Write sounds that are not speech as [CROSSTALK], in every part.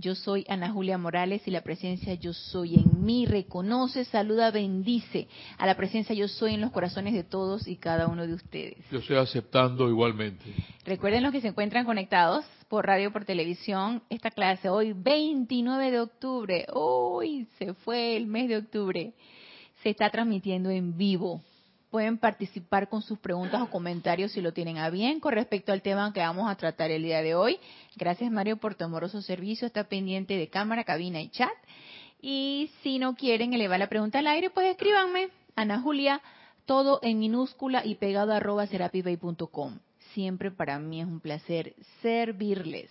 Yo soy Ana Julia Morales y la presencia yo soy en mí reconoce, saluda, bendice a la presencia yo soy en los corazones de todos y cada uno de ustedes. Yo estoy aceptando igualmente. Recuerden los que se encuentran conectados por radio, por televisión, esta clase hoy 29 de octubre, hoy se fue el mes de octubre, se está transmitiendo en vivo pueden participar con sus preguntas o comentarios si lo tienen a bien con respecto al tema que vamos a tratar el día de hoy. Gracias Mario por tu amoroso servicio, está pendiente de cámara, cabina y chat. Y si no quieren elevar la pregunta al aire, pues escríbanme, Ana Julia, todo en minúscula y pegado a arroba. Siempre para mí es un placer servirles.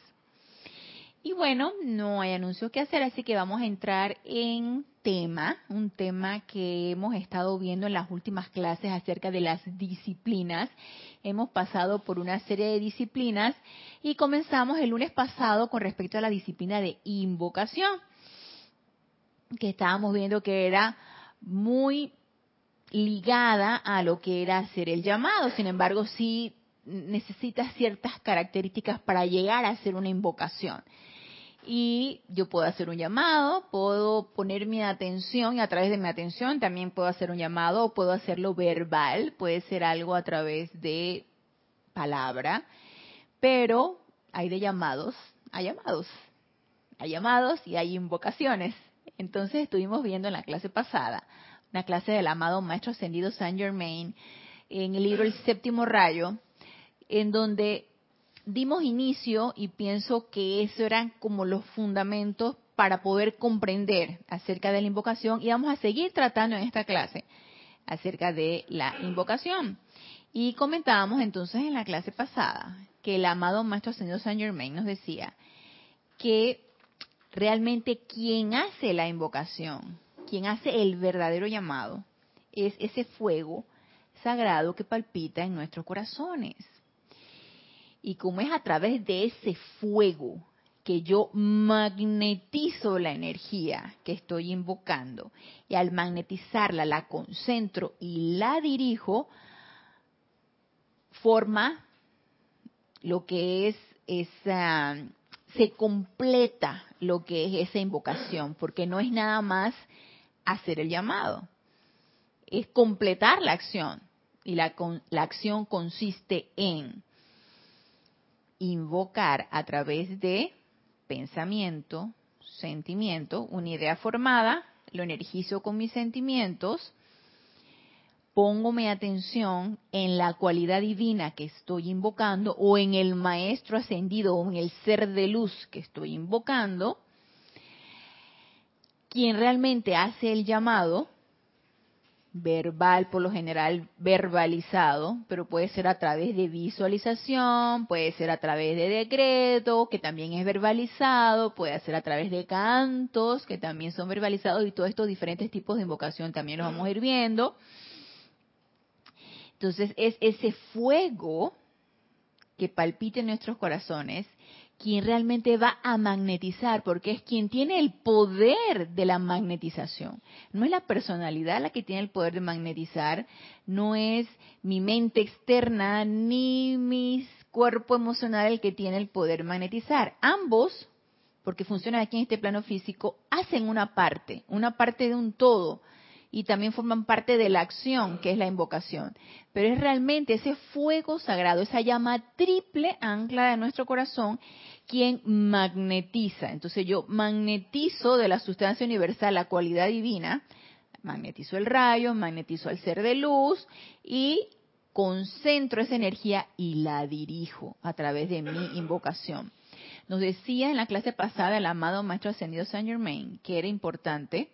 Y bueno, no hay anuncio que hacer, así que vamos a entrar en tema, un tema que hemos estado viendo en las últimas clases acerca de las disciplinas. Hemos pasado por una serie de disciplinas y comenzamos el lunes pasado con respecto a la disciplina de invocación, que estábamos viendo que era muy ligada a lo que era hacer el llamado. Sin embargo, sí necesita ciertas características para llegar a hacer una invocación y yo puedo hacer un llamado, puedo poner mi atención y a través de mi atención también puedo hacer un llamado o puedo hacerlo verbal, puede ser algo a través de palabra, pero hay de llamados hay llamados, hay llamados y hay invocaciones. Entonces estuvimos viendo en la clase pasada, una clase del amado Maestro Ascendido Saint Germain, en el libro El Séptimo Rayo, en donde dimos inicio y pienso que eso eran como los fundamentos para poder comprender acerca de la invocación y vamos a seguir tratando en esta clase acerca de la invocación. Y comentábamos entonces en la clase pasada que el amado Maestro Señor Saint Germain nos decía que realmente quien hace la invocación, quien hace el verdadero llamado, es ese fuego sagrado que palpita en nuestros corazones y como es a través de ese fuego que yo magnetizo la energía que estoy invocando y al magnetizarla la concentro y la dirijo, forma lo que es esa, se completa lo que es esa invocación, porque no es nada más hacer el llamado, es completar la acción. Y la, la acción consiste en invocar a través de pensamiento, sentimiento, una idea formada, lo energizo con mis sentimientos, pongo mi atención en la cualidad divina que estoy invocando o en el maestro ascendido o en el ser de luz que estoy invocando, quien realmente hace el llamado, verbal, por lo general verbalizado, pero puede ser a través de visualización, puede ser a través de decreto, que también es verbalizado, puede ser a través de cantos, que también son verbalizados, y todos estos diferentes tipos de invocación también los vamos a ir viendo. Entonces es ese fuego que palpita en nuestros corazones quien realmente va a magnetizar, porque es quien tiene el poder de la magnetización. No es la personalidad la que tiene el poder de magnetizar, no es mi mente externa ni mi cuerpo emocional el que tiene el poder de magnetizar. Ambos, porque funcionan aquí en este plano físico, hacen una parte, una parte de un todo y también forman parte de la acción que es la invocación. Pero es realmente ese fuego sagrado, esa llama triple ancla de nuestro corazón quien magnetiza. Entonces yo magnetizo de la sustancia universal la cualidad divina, magnetizo el rayo, magnetizo al ser de luz y concentro esa energía y la dirijo a través de mi invocación. Nos decía en la clase pasada el amado Maestro Ascendido Saint Germain que era importante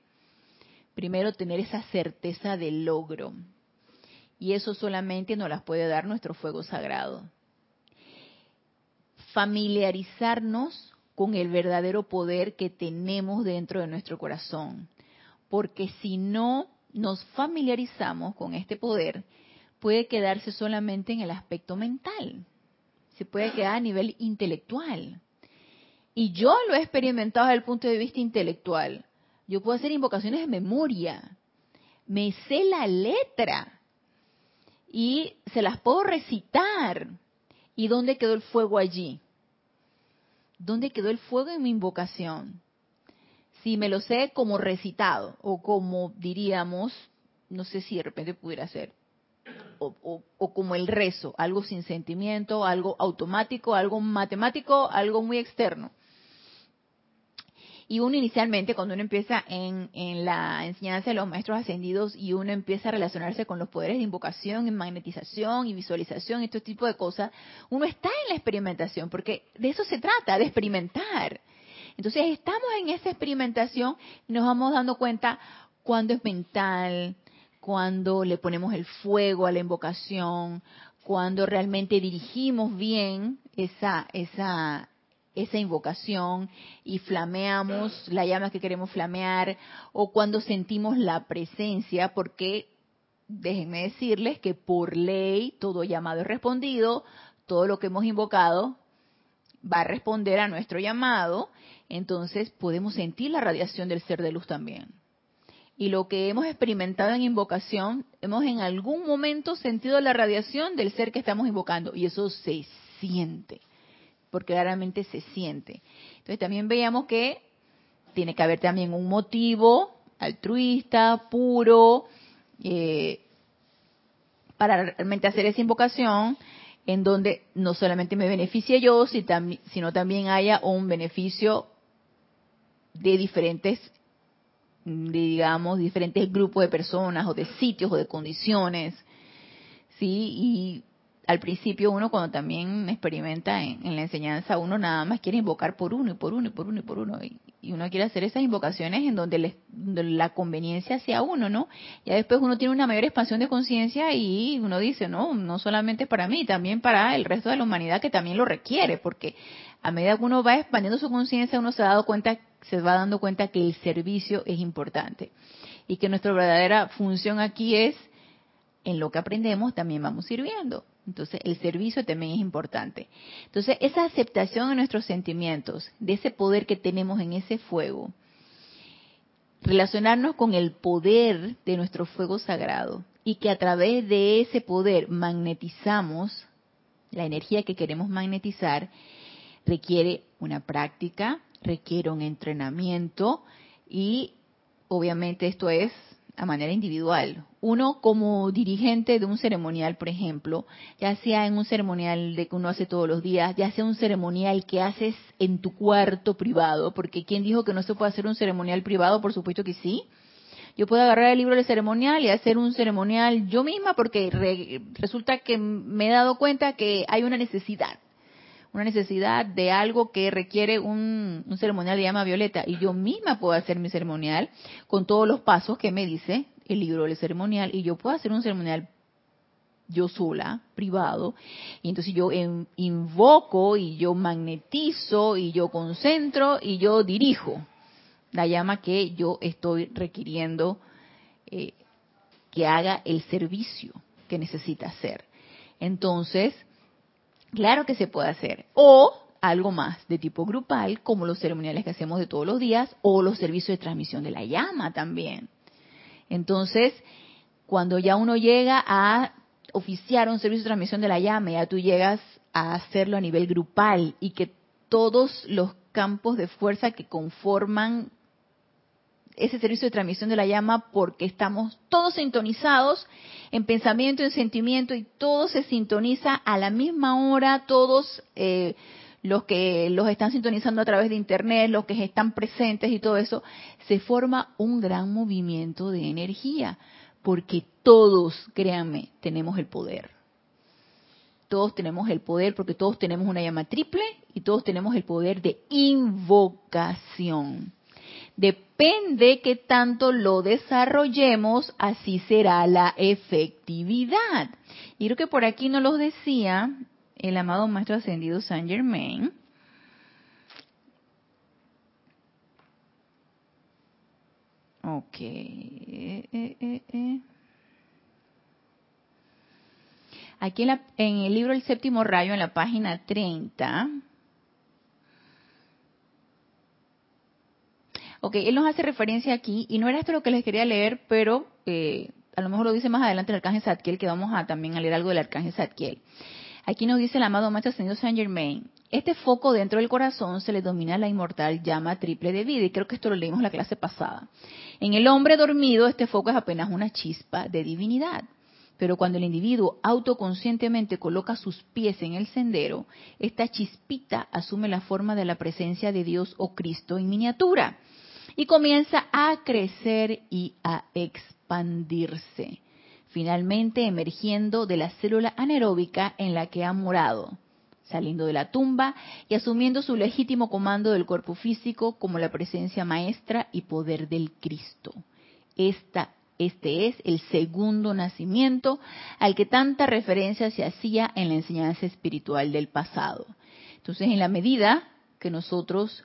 primero tener esa certeza del logro. Y eso solamente nos las puede dar nuestro fuego sagrado. Familiarizarnos con el verdadero poder que tenemos dentro de nuestro corazón. Porque si no nos familiarizamos con este poder, puede quedarse solamente en el aspecto mental. se puede quedar a nivel intelectual. Y yo lo he experimentado desde el punto de vista intelectual. Yo puedo hacer invocaciones de memoria. Me sé la letra. Y se las puedo recitar. ¿Y dónde quedó el fuego allí? ¿Dónde quedó el fuego en mi invocación? Si me lo sé como recitado o como diríamos, no sé si de repente pudiera ser, o, o, como el rezo, algo sin sentimiento, algo automático, algo matemático, algo muy externo. Y uno inicialmente, cuando uno empieza en, la enseñanza de los maestros ascendidos y uno empieza a relacionarse con los poderes de invocación, en magnetización y visualización, este tipo de cosas, uno está en la experimentación, porque de eso se trata, de experimentar. Entonces estamos en esa experimentación y nos vamos dando cuenta cuando es mental, cuando le ponemos el fuego a la invocación, cuando realmente dirigimos bien esa, esa, esa invocación y flameamos la llama que queremos flamear o cuando sentimos la presencia, porque déjenme decirles que por ley todo llamado es respondido, todo lo que hemos invocado va a responder a nuestro llamado, entonces podemos sentir la radiación del ser de luz también. Y lo que hemos experimentado en invocación, hemos en algún momento sentido la radiación del ser que estamos invocando y eso se siente porque claramente se siente. Entonces también veíamos que tiene que haber también un motivo altruista, puro, eh, para realmente hacer esa invocación en donde no solamente me beneficie yo, sino también haya un beneficio de diferentes, digamos, diferentes grupos de personas o de sitios o de condiciones, ¿sí? Y al principio uno cuando también experimenta en, la enseñanza, uno nada más quiere invocar por uno y por uno y por uno y por uno. Y, uno quiere hacer esas invocaciones en donde, la conveniencia sea uno, ¿no? Ya después uno tiene una mayor expansión de conciencia y uno dice, no, no solamente para mí, también para el resto de la humanidad que también lo requiere, porque a medida que uno va expandiendo su conciencia, uno se ha dado cuenta, se va dando cuenta que el servicio es importante y que nuestra verdadera función aquí es en lo que aprendemos también vamos sirviendo. Entonces, el servicio también es importante. Entonces, esa aceptación de nuestros sentimientos, de ese poder que tenemos en ese fuego, relacionarnos con el poder de nuestro fuego sagrado y que a través de ese poder magnetizamos la energía que queremos magnetizar, requiere una práctica, requiere un entrenamiento y obviamente esto es a manera individual. Uno como dirigente de un ceremonial, por ejemplo, ya sea en un ceremonial de que uno hace todos los días, ya sea un ceremonial que haces en tu cuarto privado, porque ¿quién dijo que no se puede hacer un ceremonial privado? Por supuesto que sí. Yo puedo agarrar el libro de ceremonial y hacer un ceremonial yo misma porque resulta que me he dado cuenta que hay una necesidad una necesidad de algo que requiere un, ceremonial de llama violeta. Y yo misma puedo hacer mi ceremonial con todos los pasos que me dice el libro del ceremonial. Y yo puedo hacer un ceremonial yo sola, privado, y entonces yo invoco y yo magnetizo y yo concentro y yo dirijo la llama que yo estoy requiriendo eh, que haga el servicio que necesita hacer. Entonces, Claro que se puede hacer. O algo más de tipo grupal, como los ceremoniales que hacemos de todos los días, o los servicios de transmisión de la llama también. Entonces, cuando ya uno llega a oficiar un servicio de transmisión de la llama, ya tú llegas a hacerlo a nivel grupal y que todos los campos de fuerza que conforman ese servicio de transmisión de la llama porque estamos todos sintonizados en pensamiento, en sentimiento y todo se sintoniza a la misma hora, todos eh, los que los están sintonizando a través de internet, los que están presentes y todo eso, se forma un gran movimiento de energía porque todos, créanme, tenemos el poder. Todos tenemos el poder porque todos tenemos una llama triple y todos tenemos el poder de invocación. Depende que tanto lo desarrollemos, así será la efectividad. Y creo que por aquí nos lo decía el amado Maestro Ascendido Saint Germain. Ok. Aquí en, en, el libro El séptimo rayo, en la página 30. Ok, él nos hace referencia aquí, y no era esto lo que les quería leer, pero eh, a lo mejor lo dice más adelante el arcángel Zadkiel, que vamos a también a leer algo del arcángel Zadkiel. Aquí nos dice el amado Maestro Ascendido Saint Germain, este foco dentro del corazón se le domina la inmortal llama triple de vida, y creo que esto lo leímos la clase pasada. En el hombre dormido, este foco es apenas una chispa de divinidad. Pero cuando el individuo autoconscientemente coloca sus pies en el sendero, esta chispita asume la forma de la presencia de Dios o Cristo en miniatura y comienza a crecer y a expandirse finalmente emergiendo de la célula anaeróbica en la que ha morado, saliendo de la tumba y asumiendo su legítimo comando del cuerpo físico como la presencia maestra y poder del Cristo. Esta, este es el segundo nacimiento al que tanta referencia se hacía en la enseñanza espiritual del pasado. Entonces, en la medida que nosotros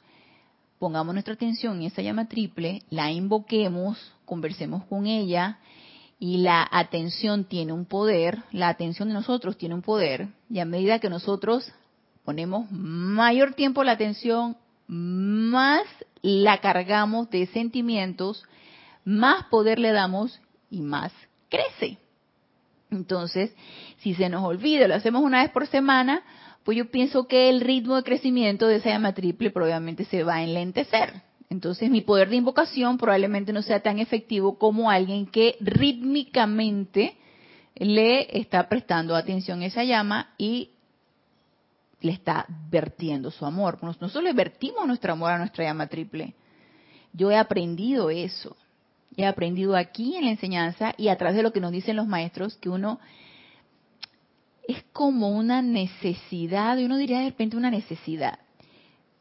pongamos nuestra atención en esa llama triple, la invoquemos, conversemos con ella, y la atención tiene un poder, la atención de nosotros tiene un poder, y a medida que nosotros ponemos mayor tiempo la atención, más la cargamos de sentimientos, más poder le damos y más crece. Entonces, si se nos olvida, lo hacemos una vez por semana, pues yo pienso que el ritmo de crecimiento de esa llama triple probablemente se va a enlentecer. Entonces mi poder de invocación probablemente no sea tan efectivo como alguien que rítmicamente le está prestando atención a esa llama y le está vertiendo su amor. Nosotros le vertimos nuestro amor a nuestra llama triple. Yo he aprendido eso. He aprendido aquí en la enseñanza y a través de lo que nos dicen los maestros que uno es como una necesidad, y uno diría de repente una necesidad.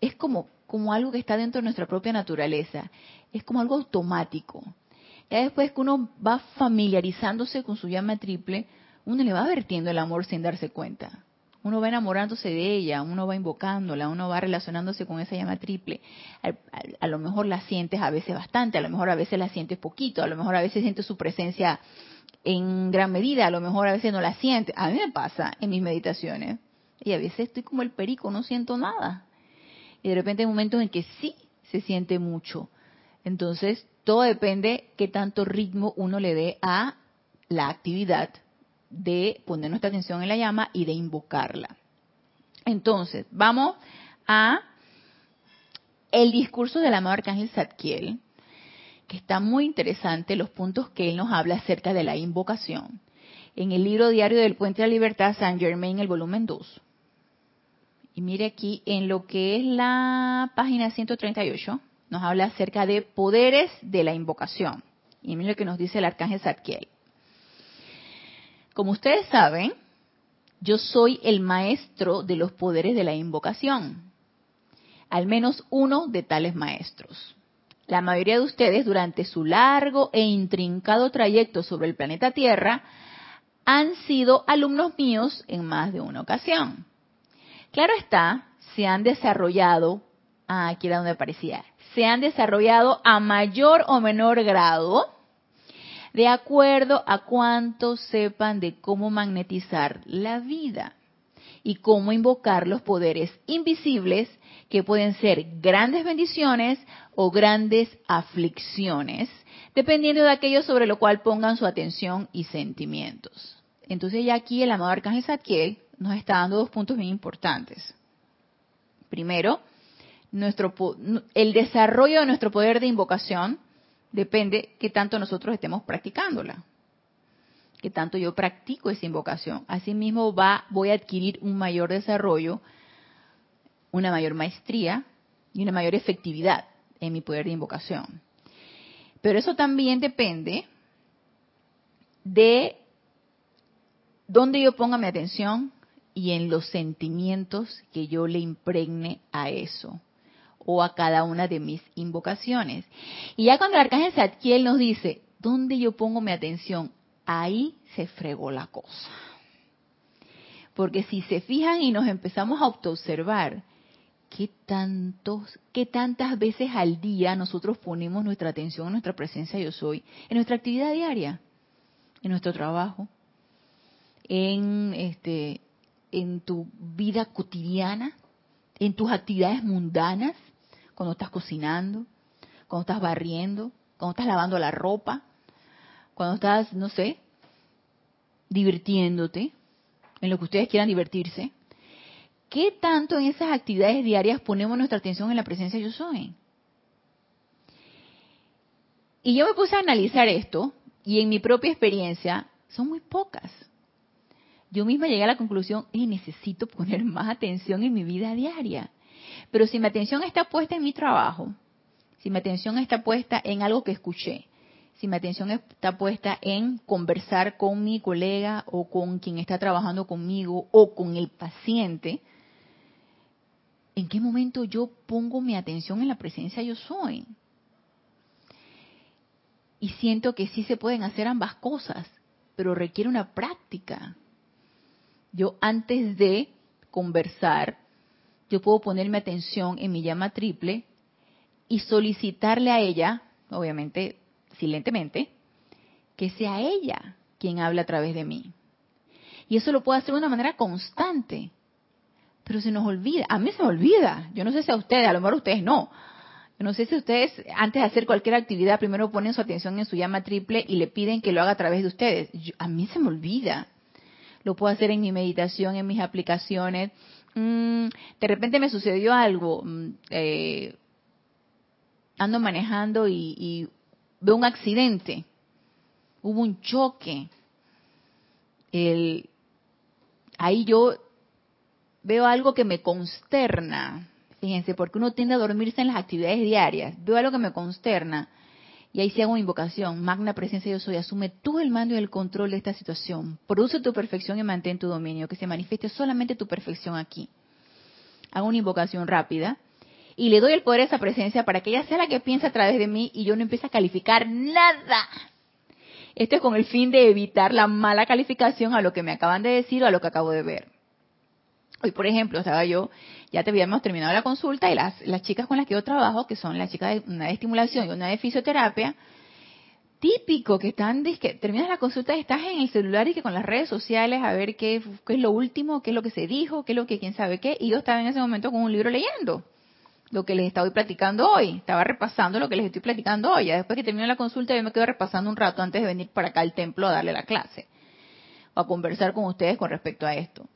Es como como algo que está dentro de nuestra propia naturaleza. Es como algo automático. Ya después que uno va familiarizándose con su llama triple, uno le va vertiendo el amor sin darse cuenta. Uno va enamorándose de ella, uno va invocándola, uno va relacionándose con esa llama triple. A, lo mejor la sientes a veces bastante, a lo mejor a veces la sientes poquito, a lo mejor a veces sientes su presencia en gran medida, a lo mejor a veces no la sientes. A mí me pasa en mis meditaciones. Y a veces estoy como el perico, no siento nada y de repente hay momentos en que sí se siente mucho. Entonces, todo depende qué tanto ritmo uno le dé a la actividad de poner nuestra atención en la llama y de invocarla. Entonces, vamos a el discurso del amado Arcángel Zadkiel, que está muy interesante, los puntos que él nos habla acerca de la invocación. En el libro diario del Puente de la Libertad, San Germain, el volumen 2. Y mire aquí en lo que es la página 138, nos habla acerca de poderes de la invocación. Y mire lo que nos dice el arcángel Zadkiel. Como ustedes saben, yo soy el maestro de los poderes de la invocación. Al menos uno de tales maestros. La mayoría de ustedes durante su largo e intrincado trayecto sobre el planeta Tierra han sido alumnos míos en más de una ocasión. Claro está, se han desarrollado, ah, aquí era donde aparecía, se han desarrollado a mayor o menor grado de acuerdo a cuánto sepan de cómo magnetizar la vida y cómo invocar los poderes invisibles que pueden ser grandes bendiciones o grandes aflicciones, dependiendo de aquello sobre lo cual pongan su atención y sentimientos. Entonces ya aquí el amado Arcángel Zadkiel nos está dando dos puntos bien importantes. Primero, nuestro, el desarrollo de nuestro poder de invocación depende que tanto nosotros estemos practicándola, que tanto yo practico esa invocación. Asimismo, va, voy a adquirir un mayor desarrollo, una mayor maestría y una mayor efectividad en mi poder de invocación. Pero eso también depende de dónde yo ponga mi atención y en los sentimientos que yo le impregne a eso o a cada una de mis invocaciones. Y ya cuando el arcángel Zadkiel nos dice, ¿dónde yo pongo mi atención? Ahí se fregó la cosa. Porque si se fijan y nos empezamos a autoobservar, ¿qué, tantos, ¿qué tantas veces al día nosotros ponemos nuestra atención en nuestra presencia yo soy? En nuestra actividad diaria, en nuestro trabajo, en este en tu vida cotidiana, en tus actividades mundanas, cuando estás cocinando, cuando estás barriendo, cuando estás lavando la ropa, cuando estás, no sé, divirtiéndote, en lo que ustedes quieran divertirse. ¿Qué tanto en esas actividades diarias ponemos nuestra atención en la presencia yo soy? Y yo me puse a analizar esto y en mi propia experiencia son muy pocas. Yo misma llegué a la conclusión, y necesito poner más atención en mi vida diaria. Pero si mi atención está puesta en mi trabajo, si mi atención está puesta en algo que escuché, si mi atención está puesta en conversar con mi colega o con quien está trabajando conmigo o con el paciente, ¿en qué momento yo pongo mi atención en la presencia yo soy? Y siento que sí se pueden hacer ambas cosas, pero requiere una práctica. Yo antes de conversar, yo puedo poner mi atención en mi llama triple y solicitarle a ella, obviamente silentemente, que sea ella quien habla a través de mí. Y eso lo puedo hacer de una manera constante pero se nos olvida. A mí se me olvida. Yo no sé si a ustedes, a lo mejor ustedes no. Yo no sé si ustedes, antes de hacer cualquier actividad, primero ponen su atención en su llama triple y le piden que lo haga a través de ustedes. a mí se me olvida. Lo puedo hacer en mi meditación, en mis aplicaciones. Mm, de repente me sucedió algo. Mm, eh, ando manejando y, veo un accidente. Hubo un choque. Ahí yo veo algo que me consterna, fíjense, porque uno tiende a dormirse en las actividades diarias, veo algo que me consterna, y ahí se hago invocación, magna presencia yo soy, asume tú el mando y el control de esta situación, produce tu perfección y mantén tu dominio, que se manifieste solamente tu perfección aquí. Hago una invocación rápida, y le doy el poder a esa presencia para que ella sea la que piense a través de mí y yo no empiece a calificar nada. Esto es con el fin de evitar la mala calificación a lo que me acaban de decir o a lo que acabo de ver. Hoy, por ejemplo, estaba yo, ya te habíamos terminado la consulta y las, chicas con las que yo trabajo, que son las chicas de una de estimulación y una de fisioterapia, típico que están, que terminas la consulta estás en el celular y que con las redes sociales a ver qué, es lo último, qué es lo que se dijo, qué es lo que quién sabe qué, y yo estaba en ese momento con un libro leyendo lo que les estaba platicando hoy, estaba repasando lo que les estoy platicando hoy, ya después que terminó la consulta yo me quedo repasando un rato antes de venir para acá al templo a darle la clase, o a conversar con ustedes con respecto a esto.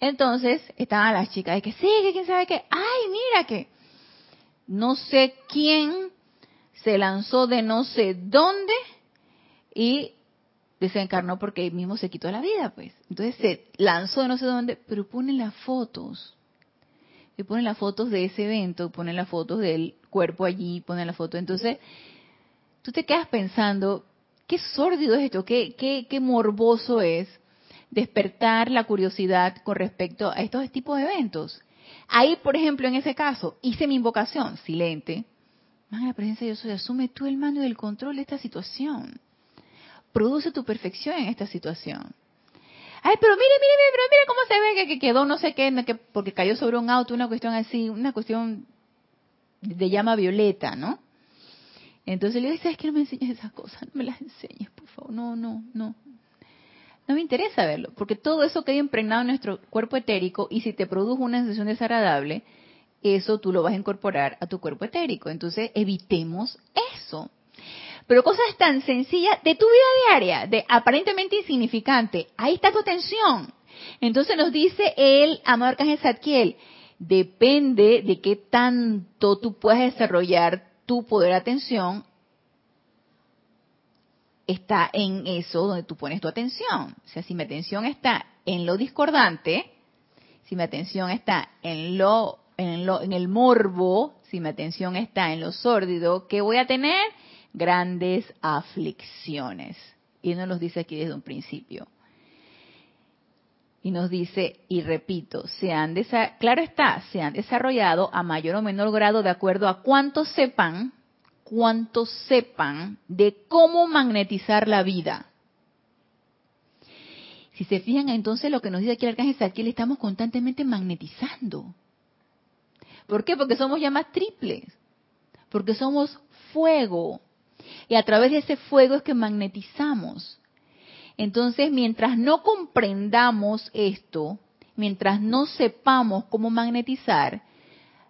Entonces estaban las chicas de que sí, que quién sabe qué, ay, mira que no sé quién se lanzó de no sé dónde y desencarnó porque él mismo se quitó la vida, pues. Entonces se lanzó de no sé dónde, pero ponen las fotos. Y ponen las fotos de ese evento, ponen las fotos del cuerpo allí, ponen la foto. Entonces, tú te quedas pensando, qué sórdido es esto, qué, qué, qué morboso es despertar la curiosidad con respecto a estos tipos de eventos. Ahí, por ejemplo, en ese caso, hice mi invocación, silente. Más la presencia de Dios, asume tú el mando y el control de esta situación. Produce tu perfección en esta situación. Ay, pero mire, mire, mire, pero mire cómo se ve que, quedó no sé qué, que, porque cayó sobre un auto, una cuestión así, una cuestión de llama violeta, ¿no? Entonces le digo, ¿sabes que no me enseñes esas cosas? No me las enseñes, por favor. No, no, no, no me interesa verlo, porque todo eso queda impregnado en nuestro cuerpo etérico y si te produjo una sensación desagradable, eso tú lo vas a incorporar a tu cuerpo etérico. Entonces, evitemos eso. Pero cosas tan sencillas de tu vida diaria, de aparentemente insignificante, ahí está tu atención. Entonces nos dice el amado Arcángel Zadkiel, depende de qué tanto tú puedas desarrollar tu poder de atención está en eso donde tú pones tu atención. O sea, si mi atención está en lo discordante, si mi atención está en lo en, lo, en el morbo, si mi atención está en lo sórdido, ¿qué voy a tener? Grandes aflicciones. Y nos los dice aquí desde un principio. Y nos dice, y repito, se han claro está, se han desarrollado a mayor o menor grado de acuerdo a cuánto sepan cuanto sepan de cómo magnetizar la vida. Si se fijan, entonces lo que nos dice aquí el arcángel le estamos constantemente magnetizando. ¿Por qué? Porque somos llamas triples. Porque somos fuego. Y a través de ese fuego es que magnetizamos. Entonces, mientras no comprendamos esto, mientras no sepamos cómo magnetizar,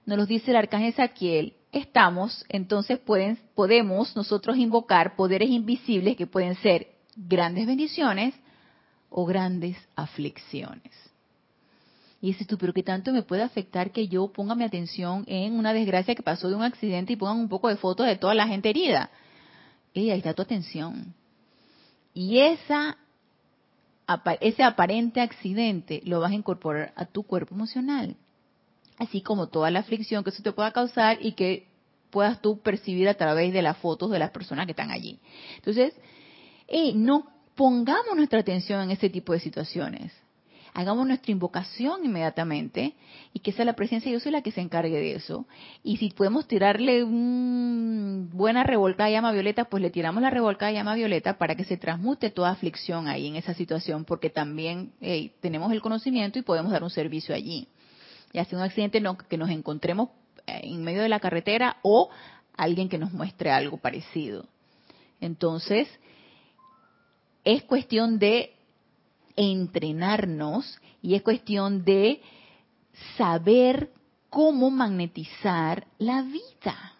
nos lo dice el arcángel Saquiel, estamos, entonces pueden, podemos nosotros invocar poderes invisibles que pueden ser grandes bendiciones o grandes aflicciones. Y dices tú, pero ¿qué tanto me puede afectar que yo ponga mi atención en una desgracia que pasó de un accidente y pongan un poco de fotos de toda la gente herida? Y ahí está tu atención. Y esa, ese aparente accidente lo vas a incorporar a tu cuerpo emocional. Así como toda la aflicción que eso te pueda causar y que puedas tú percibir a través de las fotos de las personas que están allí. Entonces, no pongamos nuestra atención en ese tipo de situaciones hagamos nuestra invocación inmediatamente y que sea la presencia, yo soy la que se encargue de eso. Y si podemos tirarle una buena revolcada de llama violeta, pues le tiramos la revolcada de llama violeta para que se transmute toda aflicción ahí en esa situación, porque también tenemos el conocimiento y podemos dar un servicio allí. Ya sea un accidente que nos encontremos eh, en medio de la carretera o alguien que nos muestre algo parecido. Entonces, es cuestión de entrenarnos y es cuestión de saber cómo magnetizar la vida.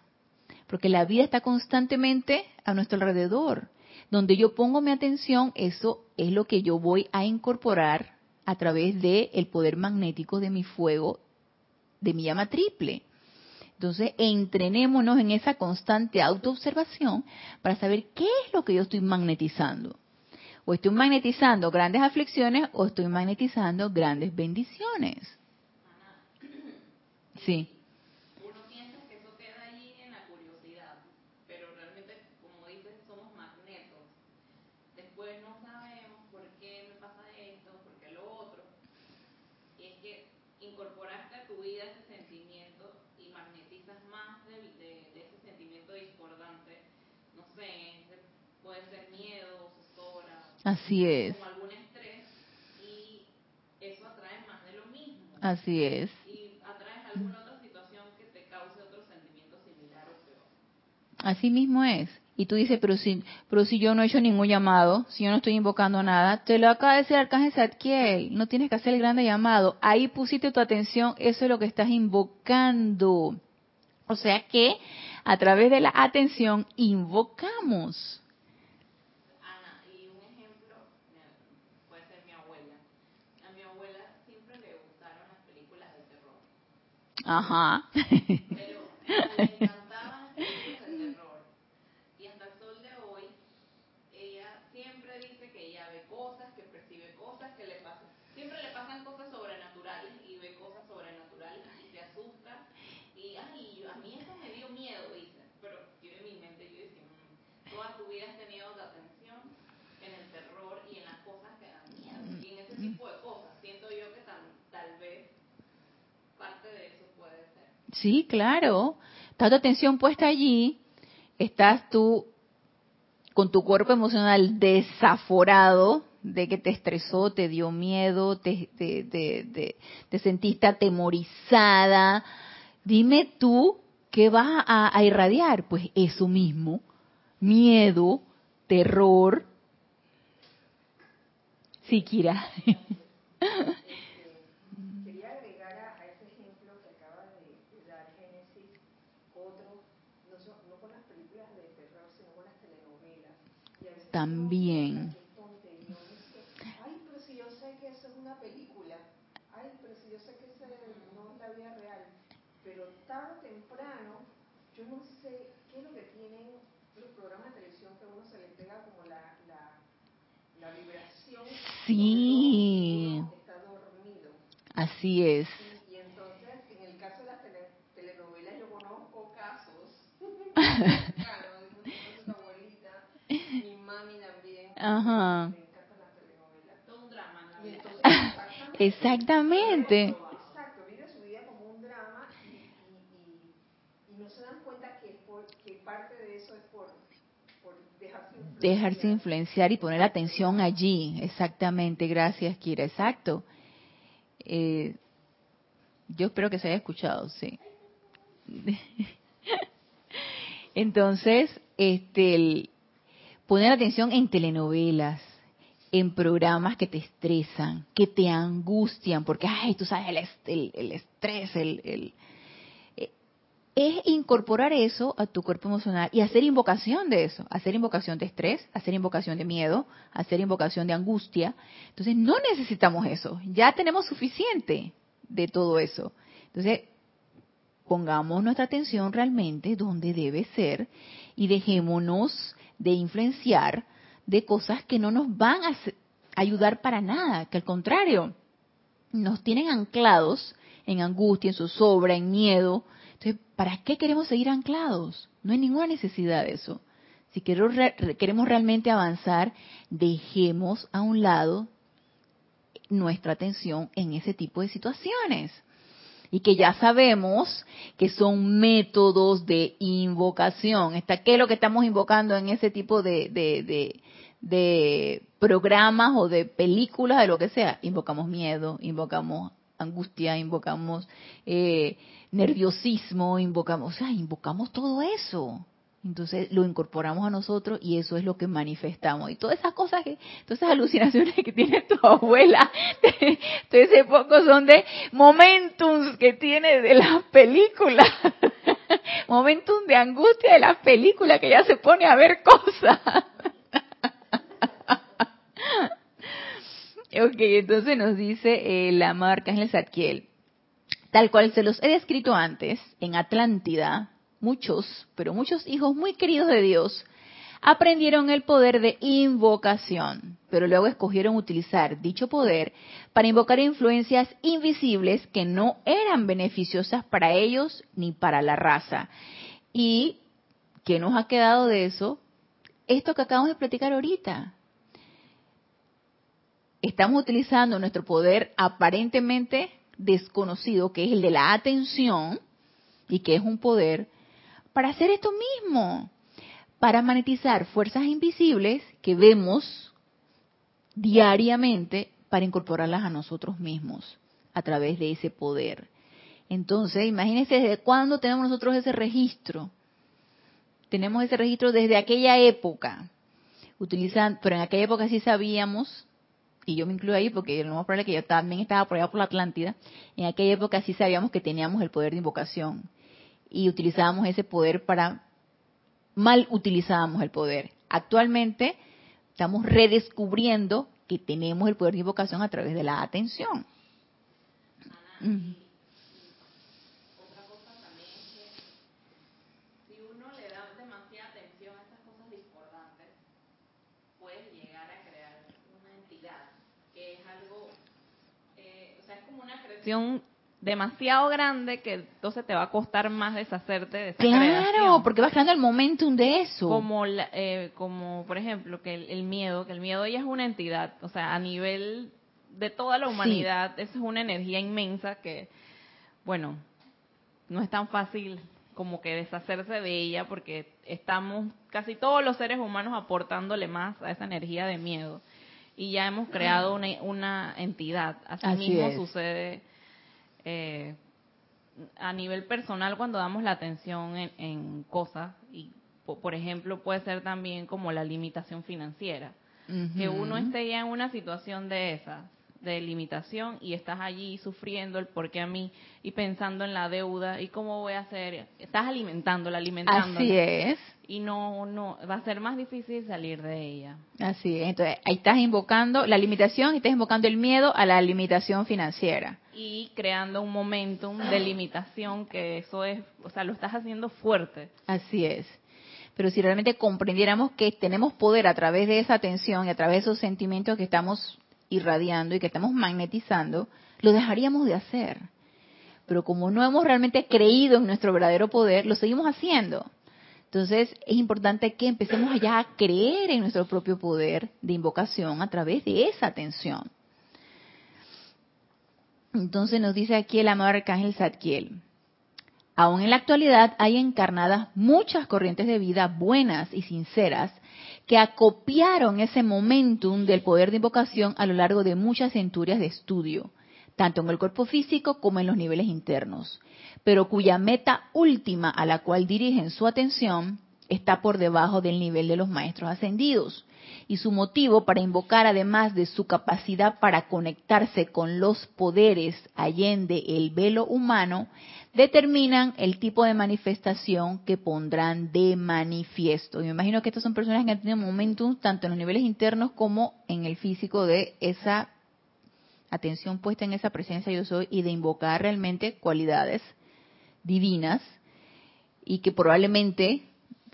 Porque la vida está constantemente a nuestro alrededor. Donde yo pongo mi atención, eso es lo que yo voy a incorporar a través del el poder magnético de mi fuego, de mi llama triple. Entonces, entrenémonos en esa constante autoobservación para saber qué es lo que yo estoy magnetizando. O estoy magnetizando grandes aflicciones o estoy magnetizando grandes bendiciones. Sí. Uno piensa que eso queda allí en la curiosidad, pero realmente, como dices, somos magnetos. Después no sabemos por qué me pasa esto, por qué lo otro. Y es que incorporaste a tu vida ese sentimiento y magnetizas más de, de ese sentimiento discordante. No sé, puede ser miedo, Así es. Como algún estrés y eso atrae más de lo mismo. Así es. Y atraes alguna otra situación que te cause otro sentimiento similar o peor. Así mismo es. Y tú dices, pero si, pero si yo no he hecho ningún llamado, si yo no estoy invocando nada, te lo acaba de decir Arcángel Zadkiel, no tienes que hacer el grande llamado. Ahí pusiste tu atención, eso es lo que estás invocando. O sea que a través de la atención invocamos. Ajá. Pero le encantaban [LAUGHS] de terror. Y hasta el sol de hoy, ella siempre dice que ella ve cosas, que percibe cosas, que le pasan. Siempre le pasan cosas sobrenaturales y ve cosas sobrenaturales y se asusta. Y ay, a mí eso me dio miedo, dice. Pero yo en mi mente yo decía, mm, toda tu vida has tenido la atención en el terror y en las cosas que dan miedo. Y en ese tipo de cosas. Siento yo que tal, tal vez parte de eso Sí, claro. Está tu atención puesta allí, estás tú con tu cuerpo emocional desaforado de que te estresó, te dio miedo, te, te, sentiste atemorizada. Dime tú qué vas a, a irradiar. Pues eso mismo, miedo, terror. Sí, Kira. [LAUGHS] también. Ay, pero si yo sé que eso es una película. Ay, pero si yo sé que eso no es la vida real. Pero tarde o temprano, yo no sé qué es lo que tienen los programas de televisión que a uno se le pega como la, la, la vibración. Sí. Está dormido. Así es. Y, y entonces, en el caso de las tele, telenovelas, yo conozco casos. Ajá. Exactamente. Exacto, vive su vida como un drama y, no se dan cuenta que, por, que parte de eso es por, por dejarse, influenciar. dejarse influenciar y poner atención allí. Exactamente, gracias Kira, exacto. Eh, yo espero que se haya escuchado, sí. [LAUGHS] Entonces, este, el, poner atención en telenovelas, en programas que te estresan, que te angustian, porque, ay, tú sabes, el, est- el- estrés, el, el- eh, es incorporar eso a tu cuerpo emocional y hacer invocación de eso, hacer invocación de estrés, hacer invocación de miedo, hacer invocación de angustia. Entonces no necesitamos eso, ya tenemos suficiente de todo eso. Entonces, pongamos nuestra atención realmente donde debe ser y dejémonos de influenciar de cosas que no nos van a ayudar para nada, que al contrario, nos tienen anclados en angustia, en zozobra, en miedo. Entonces, ¿para qué queremos seguir anclados? No hay ninguna necesidad de eso. Si queremos, re- re- queremos realmente avanzar, dejemos a un lado nuestra atención en ese tipo de situaciones. Y que ya sabemos que son métodos de invocación. Está, ¿Qué es lo que estamos invocando en ese tipo de, de, de, de programas o de películas, de lo que sea? Invocamos miedo, invocamos angustia, invocamos eh, nerviosismo, invocamos, o sea, invocamos todo eso. Entonces lo incorporamos a nosotros y eso es lo que manifestamos. Y todas esas cosas, que, todas esas alucinaciones que tiene tu [LAUGHS] abuela, de ese poco son de momentums que tiene de las películas. [LAUGHS] Momentum de angustia de las películas que ya se pone a ver cosas. [LAUGHS] ok, entonces nos dice eh, la marca Ángel Zadkiel. Tal cual se los he descrito antes, en Atlántida, muchos, pero muchos hijos muy queridos de Dios, aprendieron el poder de invocación, pero luego escogieron utilizar dicho poder para invocar influencias invisibles que no eran beneficiosas para ellos ni para la raza. ¿Y qué nos ha quedado de eso? Esto que acabamos de platicar ahorita. Estamos utilizando nuestro poder aparentemente desconocido, que es el de la atención, y que es un poder, para hacer esto mismo, para monetizar fuerzas invisibles que vemos diariamente para incorporarlas a nosotros mismos a través de ese poder. Entonces, imagínense desde cuándo tenemos nosotros ese registro. Tenemos ese registro desde aquella época, utilizando, pero en aquella época sí sabíamos, y yo me incluyo ahí porque lo más probable es que yo también estaba por por la Atlántida, en aquella época sí sabíamos que teníamos el poder de invocación y utilizábamos ese poder para mal utilizábamos el poder. Actualmente estamos redescubriendo que tenemos el poder de invocación a través de la atención. Ujú. Otra demasiado grande que entonces te va a costar más deshacerte de esa Claro, creación. porque vas creando el momentum de eso. como la- eh, como por ejemplo que el, el miedo que el miedo ya es una entidad o sea a nivel de toda la Sí. humanidad esa es una energía inmensa que bueno no es tan fácil como que deshacerse de ella porque estamos casi todos los seres humanos aportándole más a esa energía de miedo y ya hemos creado una, una entidad así, Así mismo es. sucede eh, a nivel personal cuando damos la atención en, en cosas y po- por ejemplo puede ser también como la limitación financiera que uno esté ya en una situación de esa de limitación y estás allí sufriendo el por qué a mí y pensando en la deuda y cómo voy a hacer estás alimentándola alimentándola Así es, y no no va a ser más difícil salir de ella así es. Entonces, ahí estás invocando la limitación y estás invocando el miedo a la limitación financiera. y creando un momentum de limitación que eso es o sea lo estás haciendo fuerte Así es. Pero si realmente comprendiéramos que tenemos poder a través de esa atención y a través de esos sentimientos que estamos irradiando y que estamos magnetizando, lo dejaríamos de hacer. Pero como no hemos realmente creído en nuestro verdadero poder, lo seguimos haciendo. Entonces es importante que empecemos ya a creer en nuestro propio poder de invocación a través de esa atención. Entonces nos dice aquí el amado arcángel Zadkiel. Aún en la actualidad hay encarnadas muchas corrientes de vida buenas y sinceras que acopiaron ese momentum del poder de invocación a lo largo de muchas centurias de estudio, tanto en el cuerpo físico como en los niveles internos, pero cuya meta última a la cual dirigen su atención está por debajo del nivel de los maestros ascendidos. Y su motivo para invocar, además de su capacidad para conectarse con los poderes allende el velo humano, determinan el tipo de manifestación que pondrán de manifiesto. Y me imagino que estas son personas que han tenido momentum tanto en los niveles internos como en el físico de esa atención puesta en esa presencia yo soy y de invocar realmente cualidades divinas y que probablemente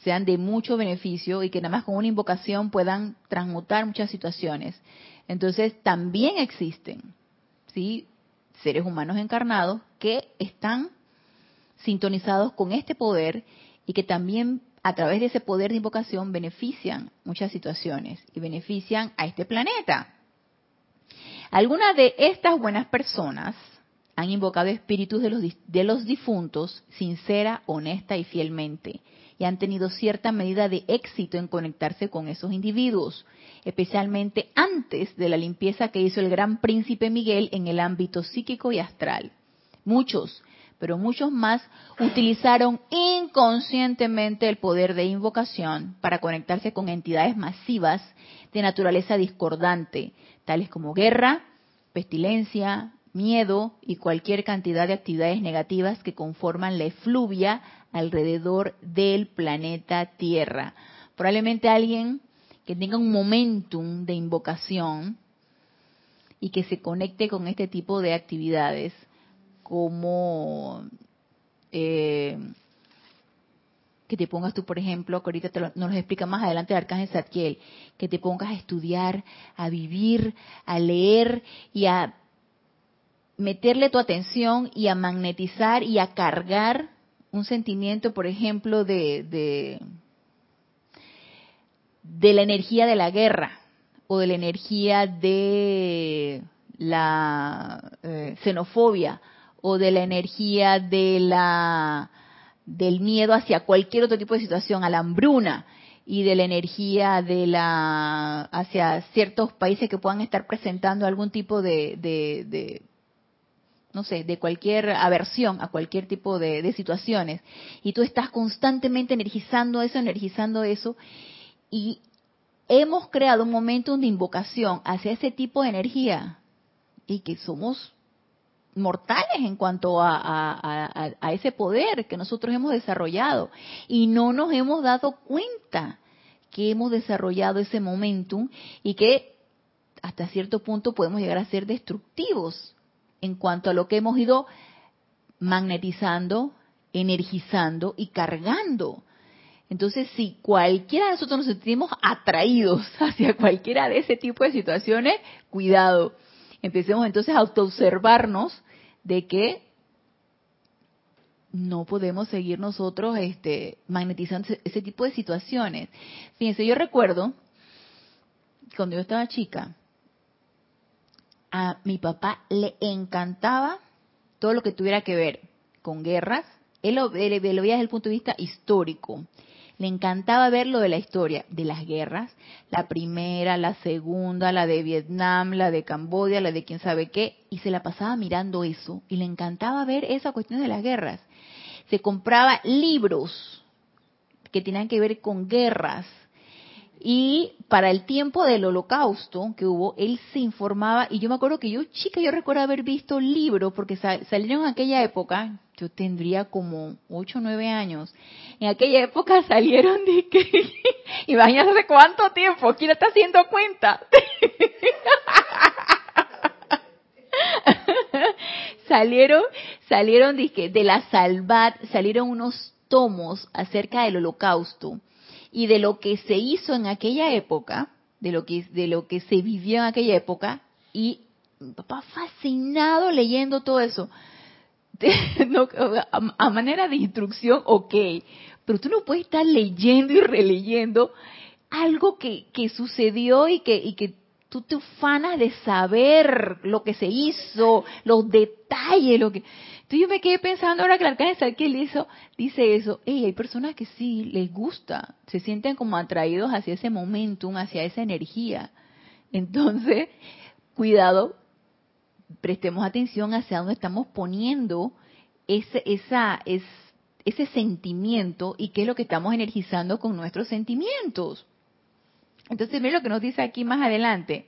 sean de mucho beneficio y que nada más con una invocación puedan transmutar muchas situaciones. Entonces, también existen, ¿sí? seres humanos encarnados que están sintonizados con este poder y que también a través de ese poder de invocación benefician muchas situaciones y benefician a este planeta. Algunas de estas buenas personas han invocado espíritus de los, de los difuntos sincera, honesta y fielmente y han tenido cierta medida de éxito en conectarse con esos individuos, especialmente antes de la limpieza que hizo el gran príncipe Miguel en el ámbito psíquico y astral. Muchos, pero muchos más utilizaron inconscientemente el poder de invocación para conectarse con entidades masivas de naturaleza discordante, tales como guerra, pestilencia, miedo y cualquier cantidad de actividades negativas que conforman la efluvia alrededor del planeta Tierra. Probablemente alguien que tenga un momentum de invocación y que se conecte con este tipo de actividades como eh, que te pongas tú, por ejemplo, que ahorita te lo, nos lo explica más adelante el Arcángel Zadkiel, que te pongas a estudiar, a vivir, a leer y a meterle tu atención y a magnetizar y a cargar un sentimiento, por ejemplo, de, de, la energía de la guerra o de la energía de la eh, xenofobia o de la energía de la del miedo hacia cualquier otro tipo de situación, a la hambruna y de la energía de la hacia ciertos países que puedan estar presentando algún tipo de, de, no sé, de cualquier aversión a cualquier tipo de, de, situaciones. Y tú estás constantemente energizando eso, energizando eso. Y hemos creado un momento de invocación hacia ese tipo de energía. Y que somos mortales en cuanto a, ese poder que nosotros hemos desarrollado y no nos hemos dado cuenta que hemos desarrollado ese momentum y que hasta cierto punto podemos llegar a ser destructivos en cuanto a lo que hemos ido magnetizando, energizando y cargando. Entonces, si cualquiera de nosotros nos sentimos atraídos [LAUGHS] hacia cualquiera de ese tipo de situaciones, cuidado. Empecemos entonces a autoobservarnos de que no podemos seguir nosotros este, magnetizando ese tipo de situaciones. Fíjense, yo recuerdo cuando yo estaba chica, a mi papá le encantaba todo lo que tuviera que ver con guerras. Él lo, él lo veía desde el punto de vista histórico. Le encantaba ver lo de la historia de las guerras, la primera, la segunda, la de Vietnam, la de Camboya, la de quién sabe qué, y se la pasaba mirando eso, y le encantaba ver esa cuestión de las guerras. Se compraba libros que tenían que ver con guerras, y para el tiempo del holocausto que hubo, él se informaba, y yo me acuerdo que yo, chica, yo recuerdo haber visto libros, porque salieron en aquella época, yo tendría como 8 o 9 años, en aquella época [LAUGHS] salieron de que, [LAUGHS] imagínate cuánto tiempo, ¿quién está haciendo cuenta? [LAUGHS] salieron, salieron de, de la Salvat, salieron unos tomos acerca del holocausto y de lo que se hizo en aquella época, de lo que, de lo que se vivió en aquella época, y mi papá fascinado leyendo todo eso. [LAUGHS] a, manera de instrucción, ok, pero tú no puedes estar leyendo y releyendo algo que, que sucedió y que, y que tú te ufanas de saber lo que se hizo, los detalles, lo que... Entonces yo me quedé pensando ahora que el arcángel le hizo, dice eso, hey, hay personas que sí les gusta, se sienten como atraídos hacia ese momentum, hacia esa energía. Entonces, cuidado, prestemos atención hacia dónde estamos poniendo ese, esa, es, ese sentimiento y qué es lo que estamos energizando con nuestros sentimientos. Entonces, mira lo que nos dice aquí más adelante.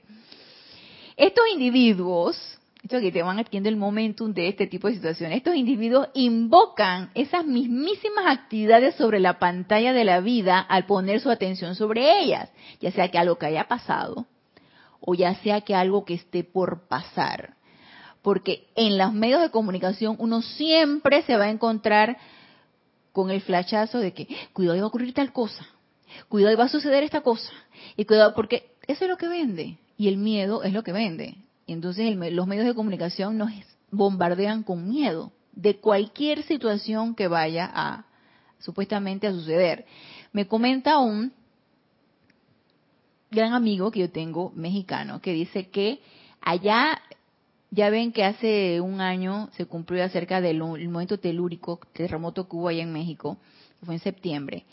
Estos individuos, esto que te van adquiriendo el momentum de este tipo de situaciones, estos individuos invocan esas mismísimas actividades sobre la pantalla de la vida al poner su atención sobre ellas, ya sea que algo que haya pasado o ya sea que algo que esté por pasar. Porque en los medios de comunicación uno siempre se va a encontrar con el flachazo de que, cuidado, va a ocurrir tal cosa, cuidado, va a suceder esta cosa, y cuidado, porque eso es lo que vende, y el miedo es lo que vende. Entonces los medios de comunicación nos bombardean con miedo de cualquier situación que vaya a supuestamente a suceder. Me comenta un gran amigo que yo tengo, mexicano, que dice que allá ya ven que hace un año se cumplió acerca del momento telúrico, terremoto que hubo allá en México, que fue en septiembre.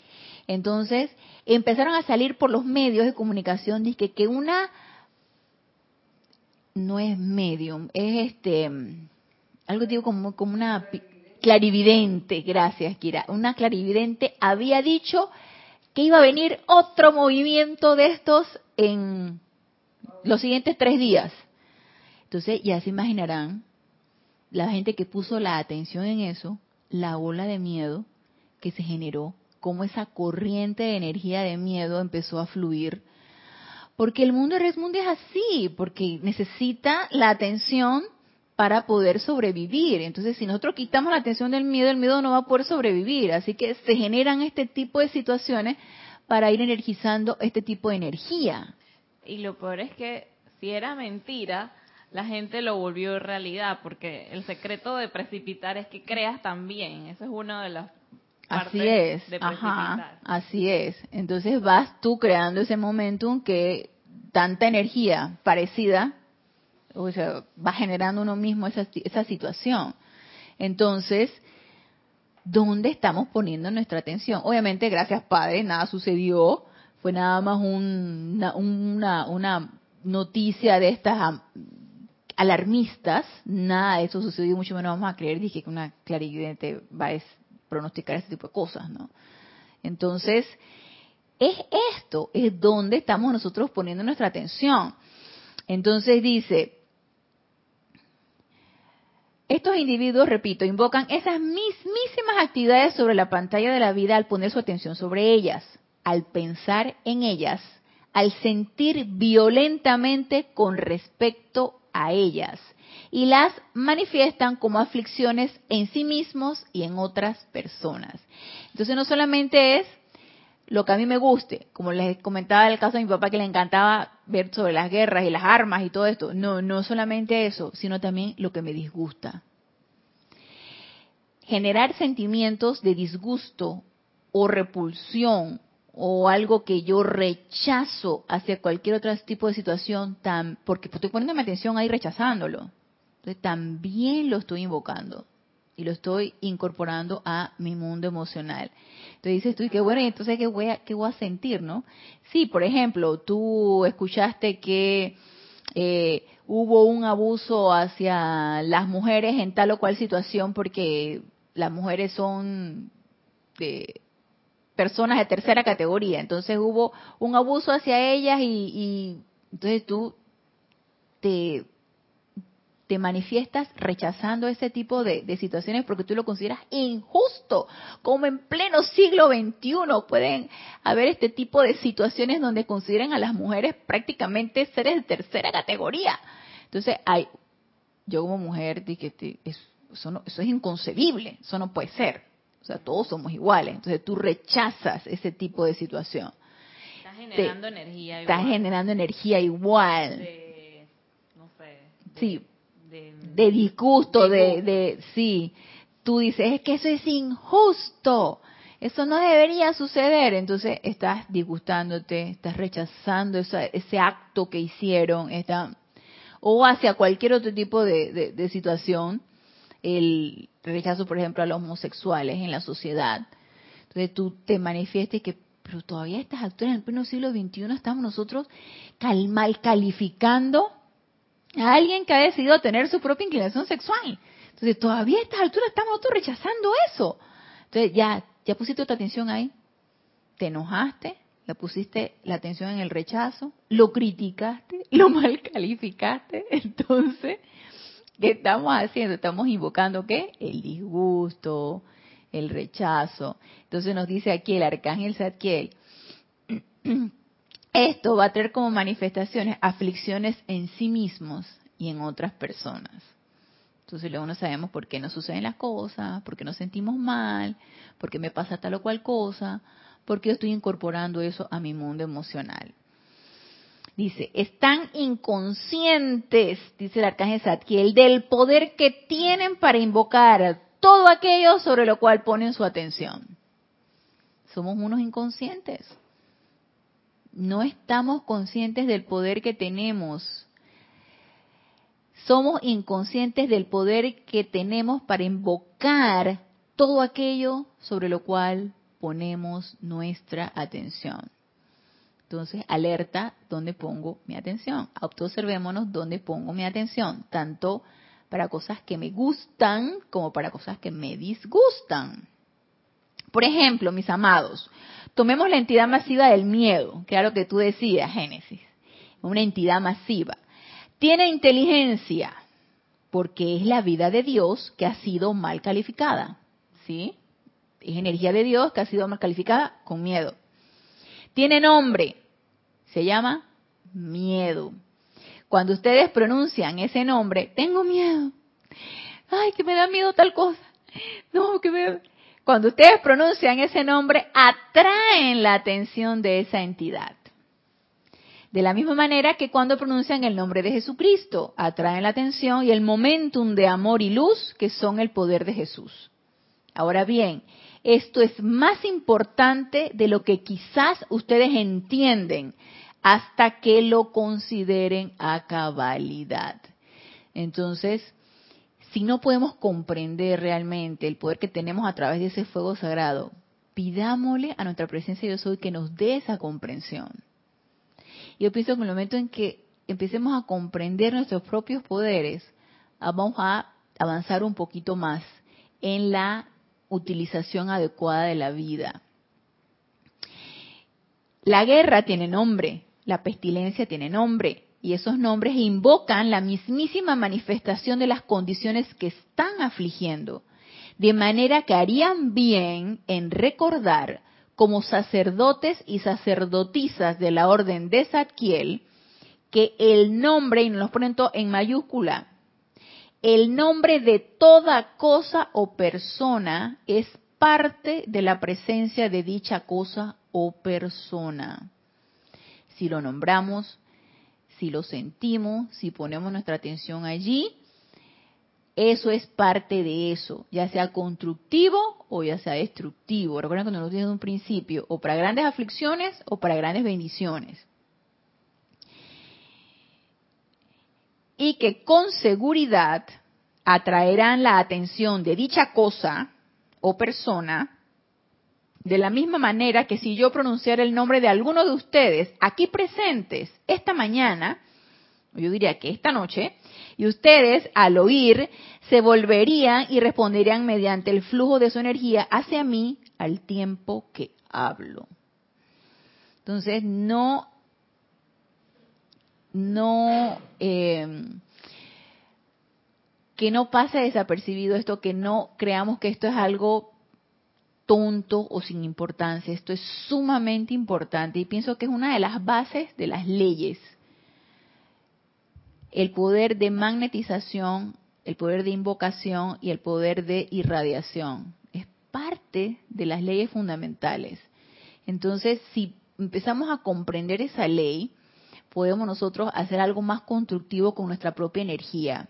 Entonces, empezaron a salir por los medios de comunicación, dice que una no es medium, es este algo digo como, como una clarividente, gracias Kira, una clarividente había dicho que iba a venir otro movimiento de estos en los siguientes tres días. Entonces ya se imaginarán la gente que puso la atención en eso, la ola de miedo que se generó, cómo esa corriente de energía de miedo empezó a fluir. Porque el mundo de Mundo es así, porque necesita la atención para poder sobrevivir. Entonces, si nosotros quitamos la atención del miedo, el miedo no va a poder sobrevivir. Así que se generan este tipo de situaciones para ir energizando este tipo de energía. Y lo peor es que si era mentira, la gente lo volvió realidad, porque el secreto de precipitar es que creas también. Eso es uno de las Así es, ajá, así es. Entonces vas tú creando ese momentum que tanta energía parecida, o sea, va generando uno mismo esa, esa situación. Entonces, ¿dónde estamos poniendo nuestra atención? Obviamente, gracias Padre, nada sucedió, fue nada más una, una, una noticia de estas alarmistas, nada de eso sucedió, mucho menos vamos a creer, dije que una clarividente va a pronosticar este tipo de cosas, ¿no? Entonces, es esto, es donde estamos nosotros poniendo nuestra atención. Entonces dice, estos individuos, repito, invocan esas mismísimas actividades sobre la pantalla de la vida al poner su atención sobre ellas, al pensar en ellas, al sentir violentamente con respecto a ellas y las manifiestan como aflicciones en sí mismos y en otras personas. Entonces no solamente es lo que a mí me guste, como les comentaba el caso de mi papá que le encantaba ver sobre las guerras y las armas y todo esto, no, no solamente eso, sino también lo que me disgusta. Generar sentimientos de disgusto o repulsión o algo que yo rechazo hacia cualquier otro tipo de situación, tan, porque estoy poniéndome atención ahí rechazándolo. Entonces también lo estoy invocando y lo estoy incorporando a mi mundo emocional. Entonces dices tú, qué bueno, y entonces ¿qué voy, a, qué voy a sentir, no? Sí, por ejemplo, tú escuchaste que eh, hubo un abuso hacia las mujeres en tal o cual situación porque las mujeres son de personas de tercera categoría. Entonces hubo un abuso hacia ellas y, entonces tú te, te, manifiestas rechazando ese tipo de, de, situaciones porque tú lo consideras injusto. Como en pleno siglo XXI pueden haber este tipo de situaciones donde consideran a las mujeres prácticamente seres de tercera categoría. Entonces, hay, yo como mujer dije, eso, eso es inconcebible, eso no puede ser. O sea, todos somos iguales. Entonces tú rechazas ese tipo de situación. Estás generando energía igual. Estás generando energía igual. De, no sé. sí. De, disgusto, de, de, sí. Tú dices, es que eso es injusto. Eso no debería suceder. Entonces estás disgustándote, estás rechazando ese acto que hicieron. Está, o hacia cualquier otro tipo de, de situación el rechazo, por ejemplo, a los homosexuales en la sociedad. Entonces tú te manifiestas que, pero todavía estas alturas, en el pleno siglo XXI, estamos nosotros mal calificando a alguien que ha decidido tener su propia inclinación sexual. Entonces todavía a estas alturas estamos nosotros rechazando eso. Entonces ya, ya pusiste tu atención ahí, te enojaste, le pusiste la atención en el rechazo, lo criticaste, lo [LAUGHS] mal calificaste, entonces, ¿qué estamos haciendo? Estamos invocando qué? El disgusto, el rechazo. Entonces nos dice aquí el arcángel Zadkiel, [CLEARS THROAT] esto va a tener como manifestaciones aflicciones en sí mismos y en otras personas. Entonces luego no sabemos por qué nos suceden las cosas, por qué nos sentimos mal, por qué me pasa tal o cual cosa, por qué estoy incorporando eso a mi mundo emocional. Dice, están inconscientes, dice el arcángel Zadkiel, del poder que tienen para invocar todo aquello sobre lo cual ponen su atención. Somos unos inconscientes. No estamos conscientes del poder que tenemos somos inconscientes del poder que tenemos para invocar todo aquello sobre lo cual ponemos nuestra atención. Entonces, alerta dónde pongo mi atención. Autoobservémonos dónde pongo mi atención, tanto para cosas que me gustan como para cosas que me disgustan. Por ejemplo, mis amados, tomemos la entidad masiva del miedo, lo que tú decías, Génesis, una entidad masiva. Tiene inteligencia porque es la vida de Dios que ha sido mal calificada. ¿Sí? Es energía de Dios que ha sido mal calificada con miedo. Tiene nombre. Se llama miedo. Cuando ustedes pronuncian ese nombre, tengo miedo. Ay, que me da miedo tal cosa. No, que me... Cuando ustedes pronuncian ese nombre, atraen la atención de esa entidad. De la misma manera que cuando pronuncian el nombre de Jesucristo, atraen la atención y el momentum de amor y luz que son el poder de Jesús. Ahora bien, esto es más importante de lo que quizás ustedes entienden hasta que lo consideren a cabalidad. Entonces, si no podemos comprender realmente el poder que tenemos a través de ese fuego sagrado, pidámosle a nuestra presencia yo soy que nos dé esa comprensión. Yo pienso que en el momento en que empecemos a comprender nuestros propios poderes, vamos a avanzar un poquito más en la utilización adecuada de la vida. La guerra tiene nombre, la pestilencia tiene nombre, y esos nombres invocan la mismísima manifestación de las condiciones que están afligiendo, de manera que harían bien en recordar como sacerdotes y sacerdotisas de la orden de Zadkiel, que el nombre, y nos lo ponen en mayúscula, el nombre de toda cosa o persona es parte de la presencia de dicha cosa o persona. Si lo nombramos, si lo sentimos, si ponemos nuestra atención allí, eso es parte de eso, ya sea constructivo o ya sea destructivo. Recuerden que nos lo un principio, o para grandes aflicciones o para grandes bendiciones. Y que con seguridad atraerán la atención de dicha cosa o persona de la misma manera que si yo pronunciara el nombre de alguno de ustedes aquí presentes esta mañana, yo diría que esta noche, y ustedes al oír se volverían y responderían mediante el flujo de su energía hacia mí al tiempo que hablo. Entonces, no, no, eh, que no pase desapercibido esto, que no creamos que esto es algo tonto o sin importancia. Esto es sumamente importante y pienso que es una de las bases de las leyes el poder de magnetización, el poder de invocación y el poder de irradiación. Es parte de las leyes fundamentales. Entonces, si empezamos a comprender esa ley, podemos nosotros hacer algo más constructivo con nuestra propia energía.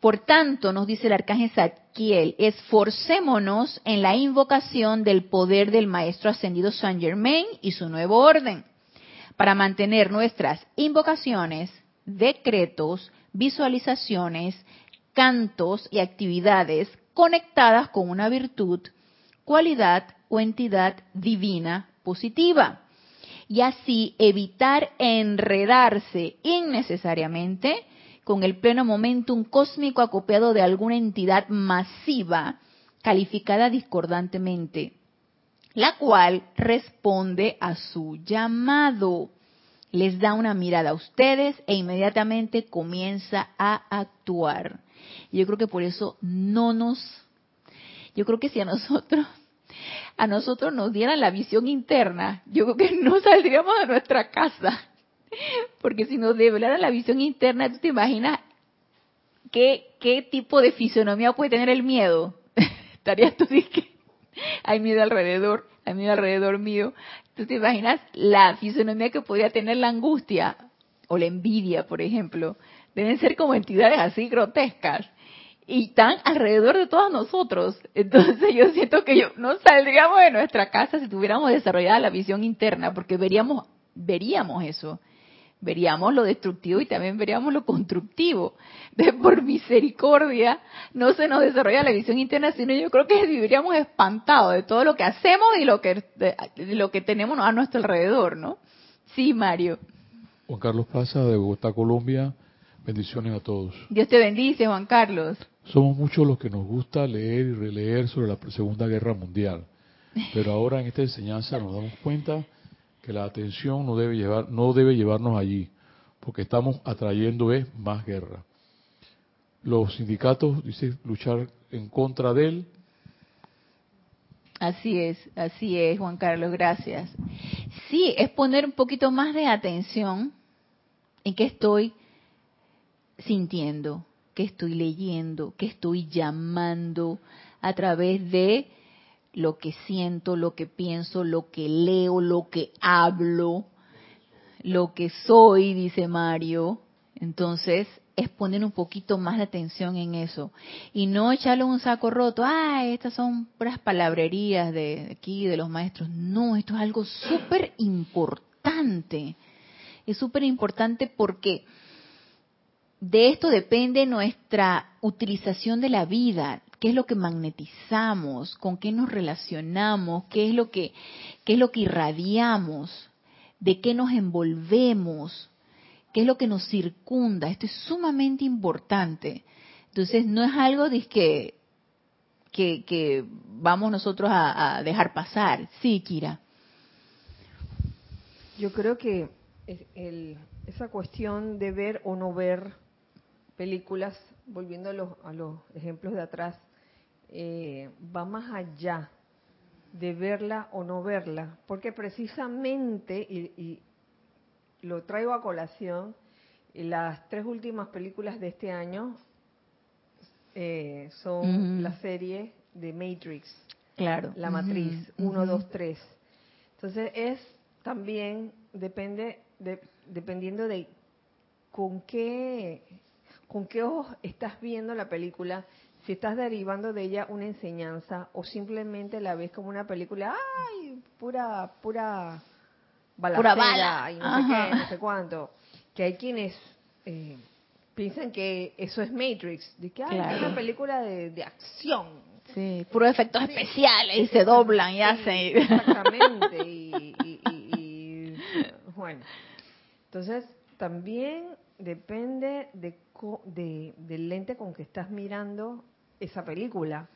Por tanto, nos dice el arcángel Zadkiel, esforcémonos en la invocación del poder del Maestro Ascendido Saint Germain y su nuevo orden, para mantener nuestras invocaciones decretos, visualizaciones, cantos y actividades conectadas con una virtud, cualidad o entidad divina positiva. Y así evitar enredarse innecesariamente con el pleno momentum cósmico acopiado de alguna entidad masiva calificada discordantemente, la cual responde a su llamado. Les da una mirada a ustedes e inmediatamente comienza a actuar. Yo creo que por eso no nos, yo creo que si a nosotros, a nosotros nos dieran la visión interna, yo creo que [LAUGHS] no saldríamos de nuestra casa. Porque si nos develaran la visión interna, tú te imaginas qué, qué tipo de fisonomía puede tener el miedo. [LAUGHS] Estarías tú que hay miedo alrededor, hay miedo alrededor mío. ¿Tú te imaginas la fisonomía que podría tener la angustia o la envidia, por ejemplo? Deben ser como entidades así grotescas y están alrededor de todos nosotros. Entonces yo siento que yo no saldríamos de nuestra casa si tuviéramos desarrollada la visión interna, porque veríamos, veríamos eso veríamos lo destructivo y también veríamos lo constructivo. De por misericordia, no se nos desarrolla la visión interna, sino yo creo que viviríamos espantados de todo lo que hacemos y lo que, lo que tenemos a nuestro alrededor, ¿no? Sí, Mario. Juan Carlos Plaza de Bogotá, Colombia. Bendiciones a todos. Dios te bendice, Juan Carlos. Somos muchos los que nos gusta leer y releer sobre la Segunda Guerra Mundial, pero ahora en esta enseñanza nos damos cuenta que la atención no debe llevar no debe llevarnos allí porque estamos atrayendo es más guerra. Los sindicatos dicen luchar en contra de él. Así es así es Juan Carlos gracias. Sí es poner un poquito más de atención en qué estoy sintiendo qué estoy leyendo qué estoy llamando a través de lo que siento, lo que pienso, lo que leo, lo que hablo, lo que soy, dice Mario. Entonces, es poner un poquito más de atención en eso. Y no echarle un saco roto, ah, estas son puras palabrerías de aquí, de los maestros. No, esto es algo súper importante. Es súper importante porque de esto depende nuestra utilización de la vida qué es lo que magnetizamos, con qué nos relacionamos, qué es lo que, qué es lo que irradiamos, de qué nos envolvemos, qué es lo que nos circunda. Esto es sumamente importante. Entonces, no es algo de que, que, vamos nosotros a, dejar pasar. Sí, Kira. Yo creo que esa cuestión de ver o no ver películas, volviendo a los, a los ejemplos de atrás, eh, va más allá de verla o no verla, porque precisamente, y, lo traigo a colación, las tres últimas películas de este año eh, son la serie de Matrix. Claro. La matriz, 1, 2, 3. Entonces es también, depende, de, dependiendo de con qué, con qué ojos estás viendo la película, si estás derivando de ella una enseñanza o simplemente la ves como una película, ay, pura, pura balacera bala. y no sé qué, no sé cuánto. Que hay quienes eh, piensan que eso es Matrix, de que es una película de, acción. Sí, puros efectos especiales y se doblan y hacen. Exactamente, y, y [LAUGHS] bueno. Entonces, también depende de, de, del lente con que estás mirando esa película.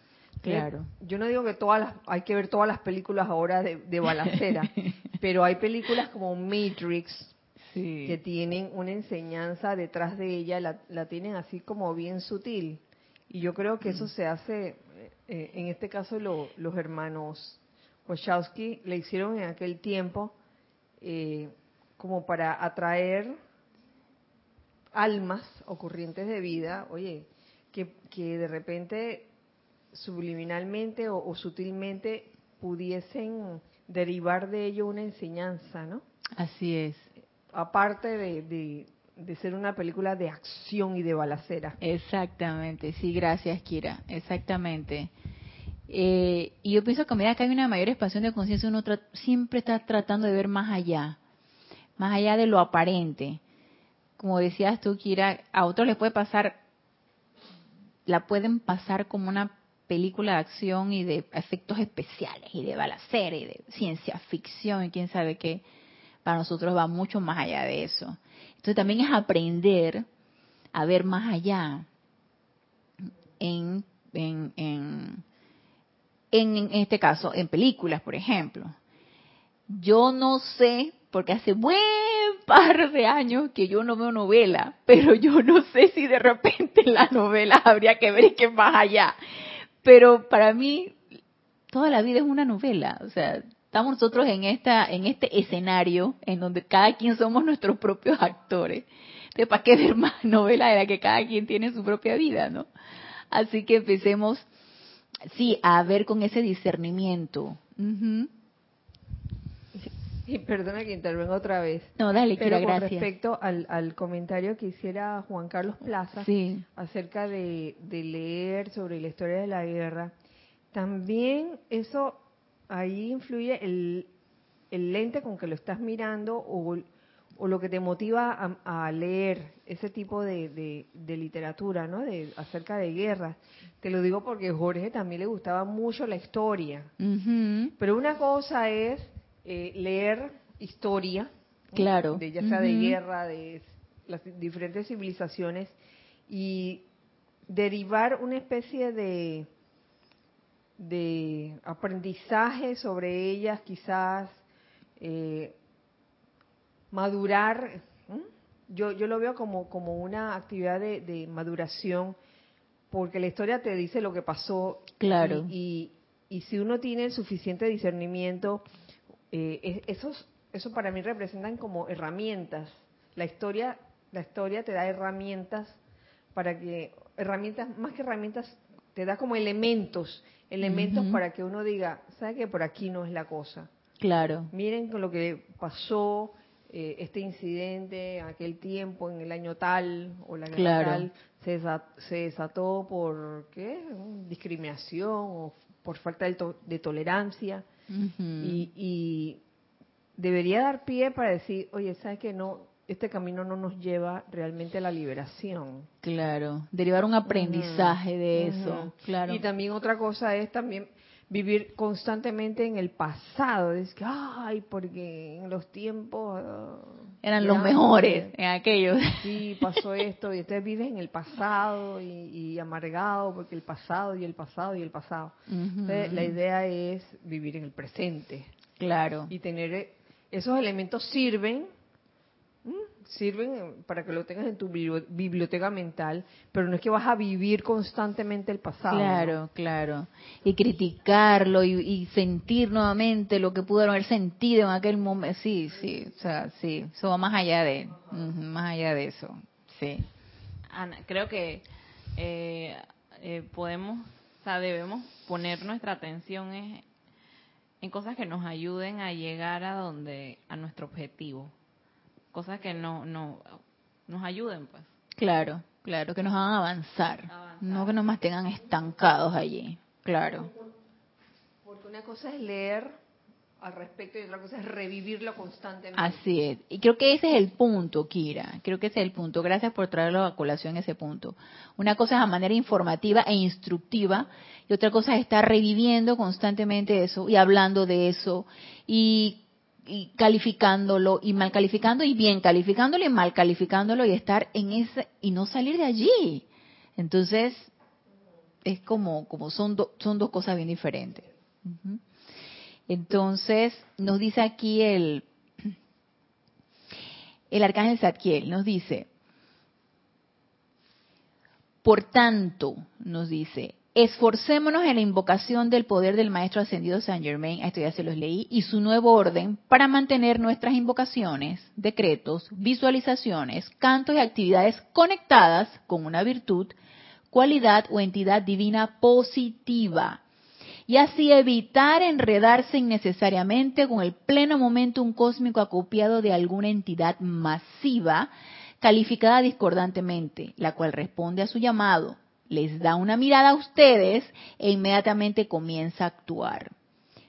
Claro. Yo no digo que todas las, hay que ver todas las películas ahora de, de balacera, [LAUGHS] pero hay películas como Matrix que tienen una enseñanza detrás de ella, la, la, tienen así como bien sutil. Y yo creo que eso mm. se hace, eh, en este caso los hermanos Wachowski le hicieron en aquel tiempo eh, como para atraer almas o corrientes de vida, oye, que, de repente subliminalmente o, sutilmente pudiesen derivar de ello una enseñanza, ¿no? Así es. Aparte de, de, ser una película de acción y de balacera. Exactamente, sí, gracias Kira, exactamente. Eh, y yo pienso que a medida que hay una mayor expansión de conciencia, uno siempre está tratando de ver más allá, más allá de lo aparente. Como decías tú, Kira, a otros les puede pasar la pueden pasar como una película de acción y de efectos especiales y de balacera y de ciencia ficción y quién sabe qué. Para nosotros va mucho más allá de eso. Entonces también es aprender a ver más allá en, en, en, en este caso, en películas, por ejemplo. Yo no sé, porque hace buen par de años que yo no veo novela, pero yo no sé si de repente la novela habría que ver que más allá. Pero para mí, toda la vida es una novela. O sea, estamos nosotros en esta, en este escenario en donde cada quien somos nuestros propios actores. Entonces, ¿para qué ver más novela de la que cada quien tiene su propia vida, no? Así que empecemos, sí, a ver con ese discernimiento. [LAUGHS] Y perdona que intervenga otra vez. No, dale, Pero con gracias. respecto al, al comentario que hiciera Juan Carlos Plaza Sí, acerca de, de leer sobre la historia de la guerra, también eso ahí influye el, el lente con que lo estás mirando o, o lo que te motiva a, a leer ese tipo de, de- de literatura, ¿no? De, acerca de guerras. Te lo digo porque Jorge también le gustaba mucho la historia. Pero una cosa es eh, leer historia. Claro. de, ya sea de guerra, de las diferentes civilizaciones, y derivar una especie de, de aprendizaje sobre ellas, quizás eh, madurar. Yo, yo lo veo como, como una actividad de, de maduración, porque la historia te dice lo que pasó Claro. y, y, y si uno tiene el suficiente discernimiento, eh, es- esos, eso para mí representan como herramientas. La historia, la historia te da herramientas para que, herramientas, más que herramientas, te da como elementos, elementos para que uno diga, ¿sabe que por aquí no es la cosa? Claro. Miren con lo que pasó, eh, este incidente, en aquel tiempo, en el año tal, o la guerra Claro. tal, se, desa- se desató por, ¿qué? Discriminación o por falta de, to- de tolerancia. Y, y debería dar pie para decir, oye, ¿sabes que no? Este camino no nos lleva realmente a la liberación. Claro. Derivar un aprendizaje de eso. Claro. Y también otra cosa es también vivir constantemente en el pasado. Es que, ay, porque en los tiempos... ah, Eran los mejores en aquellos. [LAUGHS] Sí, pasó esto y entonces vives en el pasado y, y amargado porque el pasado y el pasado y el pasado. Entonces, la idea es vivir en el presente Claro. y tener eh, esos elementos sirven. Sirven eh, para que lo tengas en tu bibli- biblioteca mental, pero no es que vas a vivir constantemente el pasado. ¿no? Claro, claro. Y criticarlo y, y sentir nuevamente lo que pudieron haber sentido en aquel momento. Sí, sí, o sea, sí. Eso va más allá de, más allá de eso. Sí. Ana, creo que eh, eh, podemos, o sea, debemos poner nuestra atención en, en cosas que nos ayuden a llegar a donde, a nuestro objetivo, cosas que no, no, nos ayuden, pues. Claro, claro, que nos hagan avanzar. Avanzar. No que nos mantengan estancados allí. Claro. Porque una cosa es leer al respecto y otra cosa es revivirlo constantemente. Así es. Y creo que ese es el punto, Kira. Creo que ese es el punto. Gracias por traerlo a colación ese punto. Una cosa es a manera informativa e instructiva y otra cosa es estar reviviendo constantemente eso y hablando de eso y, y calificándolo y mal calificando y bien calificándolo y mal calificándolo y estar en ese y no salir de allí. Entonces es como como son do- son dos cosas bien diferentes. Entonces, nos dice aquí el, el arcángel Zadkiel, nos dice, por tanto, nos dice, esforcémonos en la invocación del poder del Maestro Ascendido Saint Germain, esto ya se los leí, y su nuevo orden para mantener nuestras invocaciones, decretos, visualizaciones, cantos y actividades conectadas con una virtud, cualidad o entidad divina positiva. Y así evitar enredarse innecesariamente con el pleno momentum cósmico acopiado de alguna entidad masiva calificada discordantemente, la cual responde a su llamado, les da una mirada a ustedes e inmediatamente comienza a actuar.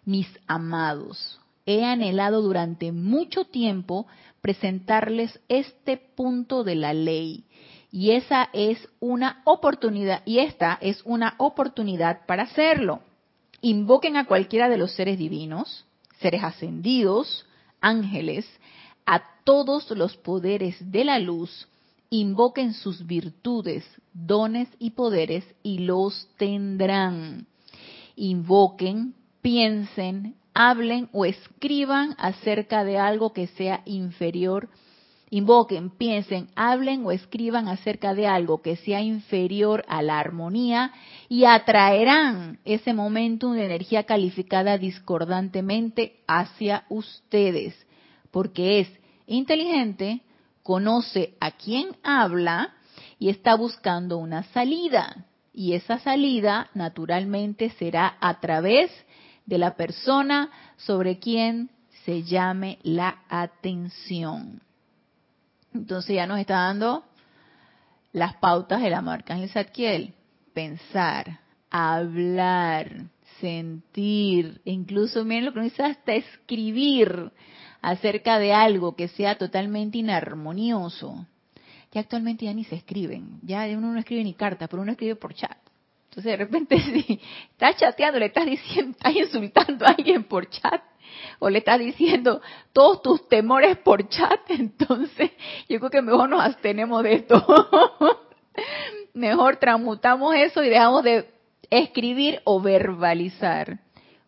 Mis amados, he anhelado durante mucho tiempo presentarles este punto de la ley y esa es una oportunidad y esta es una oportunidad para hacerlo invoquen a cualquiera de los seres divinos, seres ascendidos, ángeles, a todos los poderes de la luz, invoquen sus virtudes, dones y poderes y los tendrán. invoquen, piensen, hablen o escriban acerca de algo que sea inferior. Invoquen, piensen, hablen o escriban acerca de algo que sea inferior a la armonía y atraerán ese momento de energía calificada discordantemente hacia ustedes, porque es inteligente, conoce a quién habla y está buscando una salida. Y esa salida naturalmente será a través de la persona sobre quien se llame la atención. Entonces ya nos está dando las pautas de la marca en Zadkiel. Pensar, hablar, sentir, incluso miren lo que nos dice hasta escribir acerca de algo que sea totalmente inarmonioso. Ya actualmente ya ni se escriben, ya uno no escribe ni carta, pero uno escribe por chat. Entonces de repente [LAUGHS] si estás chateando, le estás diciendo, estás insultando a alguien por chat, o le estás diciendo todos tus temores por chat, [LAUGHS] entonces yo creo que mejor nos abstenemos de esto. [LAUGHS] mejor transmutamos eso y dejamos de escribir o verbalizar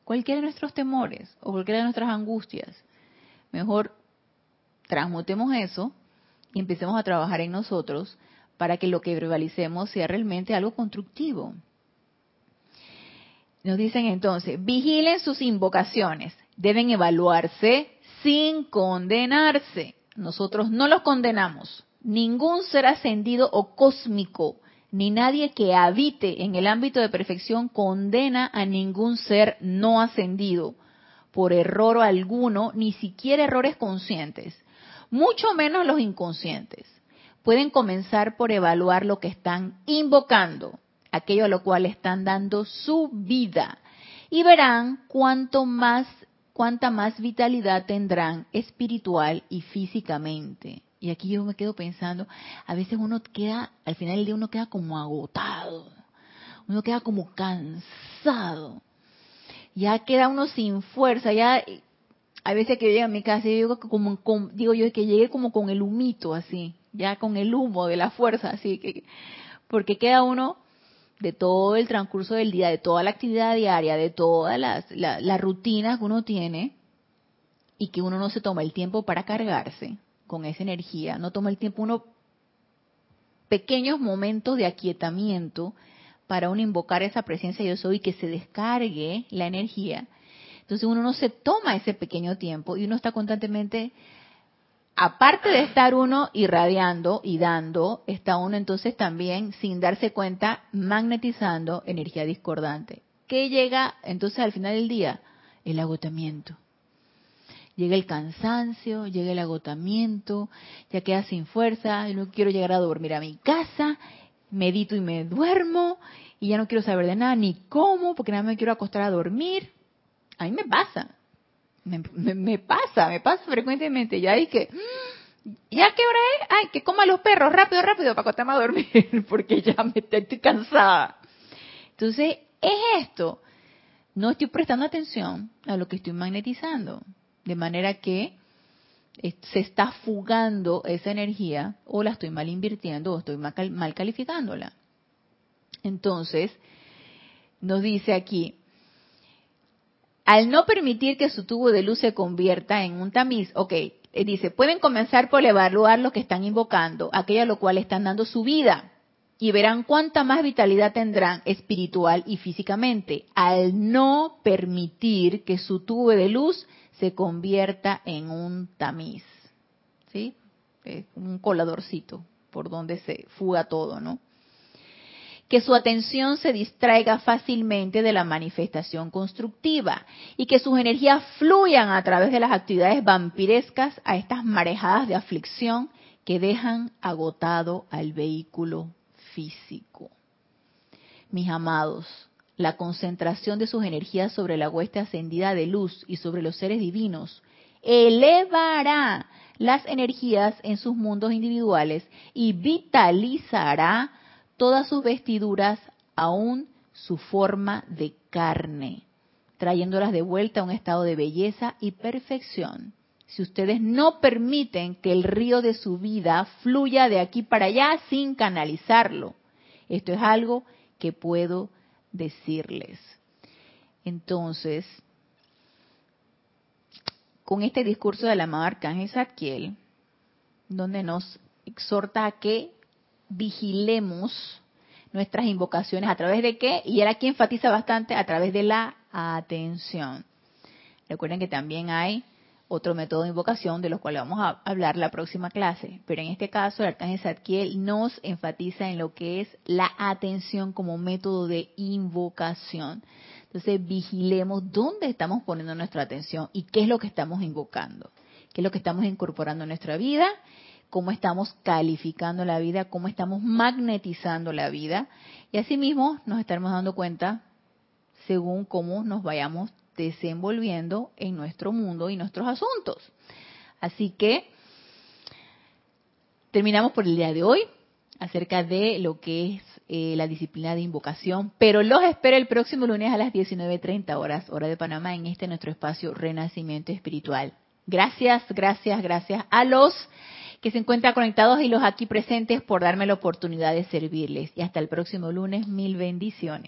cualquiera de nuestros temores o cualquiera de nuestras angustias. Mejor transmutemos eso y empecemos a trabajar en nosotros para que lo que verbalicemos sea realmente algo constructivo. Nos dicen entonces, vigilen sus invocaciones, deben evaluarse sin condenarse. Nosotros no los condenamos. Ningún ser ascendido o cósmico, ni nadie que habite en el ámbito de perfección condena a ningún ser no ascendido por error alguno, ni siquiera errores conscientes, mucho menos los inconscientes. Pueden comenzar por evaluar lo que están invocando aquello a lo cual están dando su vida. Y verán cuánto más, cuánta más vitalidad tendrán espiritual y físicamente. Y aquí yo me quedo pensando, a veces uno queda, al final del día uno queda como agotado, uno queda como cansado, ya queda uno sin fuerza, ya hay veces que llega a mi casa y digo, como, digo yo que llegué como con el humito así, ya con el humo de la fuerza, así que, porque queda uno de todo el transcurso del día, de toda la actividad diaria, de todas las la, rutinas que uno tiene y que uno no se toma el tiempo para cargarse con esa energía, no toma el tiempo uno pequeños momentos de aquietamiento para uno invocar esa presencia yo soy y que se descargue la energía. Entonces uno no se toma ese pequeño tiempo y uno está constantemente aparte de estar uno irradiando y dando, está uno entonces también, sin darse cuenta, magnetizando energía discordante. ¿Qué llega entonces al final del día? El agotamiento. Llega el cansancio, llega el agotamiento, ya queda sin fuerza, y no quiero llegar a dormir a mi casa, medito y me duermo, y ya no quiero saber de nada, ni cómo, porque nada me quiero acostar a dormir. A mí me pasa. Me, pasa, me pasa frecuentemente. Ya que, mm, ¿ya qué hora es? Ay, que coma los perros, rápido, rápido, para acostarme a dormir, [LAUGHS] porque ya me estoy cansada. Entonces, es esto. No estoy prestando atención a lo que estoy magnetizando. De manera que se está fugando esa energía o la estoy mal invirtiendo o estoy mal calificándola. Entonces, nos dice aquí, al no permitir que su tubo de luz se convierta en un tamiz, ok, eh, dice, pueden comenzar por evaluar lo que están invocando, aquello a lo cual están dando su vida, y verán cuánta más vitalidad tendrán espiritual y físicamente, al no permitir que su tubo de luz se convierta en un tamiz, ¿sí? un coladorcito por donde se fuga todo, ¿no? que su atención se distraiga fácilmente de la manifestación constructiva y que sus energías fluyan a través de las actividades vampirescas a estas marejadas de aflicción que dejan agotado al vehículo físico. Mis amados, la concentración de sus energías sobre la hueste ascendida de luz y sobre los seres divinos elevará las energías en sus mundos individuales y vitalizará todas sus vestiduras, aún su forma de carne, trayéndolas de vuelta a un estado de belleza y perfección. Si ustedes no permiten que el río de su vida fluya de aquí para allá sin canalizarlo, esto es algo que puedo decirles. entonces, con este discurso del amado Arcángel Zadkiel, donde nos exhorta a que vigilemos nuestras invocaciones a través de qué, y él aquí enfatiza bastante a través de la atención. Recuerden que también hay otro método de invocación de los cuales vamos a hablar la próxima clase, pero en este caso el arcángel Zadkiel nos enfatiza en lo que es la atención como método de invocación. Entonces vigilemos dónde estamos poniendo nuestra atención y qué es lo que estamos invocando, qué es lo que estamos incorporando en nuestra vida, cómo estamos calificando la vida, cómo estamos magnetizando la vida y asimismo nos estaremos dando cuenta según cómo nos vayamos desenvolviendo en nuestro mundo y nuestros asuntos. Así que terminamos por el día de hoy acerca de lo que es eh, la disciplina de invocación, pero los espero el próximo lunes a las 19.30 horas, hora de Panamá, en este nuestro espacio Renacimiento Espiritual. Gracias, gracias, gracias a los que se encuentran conectados y los aquí presentes por darme la oportunidad de servirles. Y hasta el próximo lunes, mil bendiciones.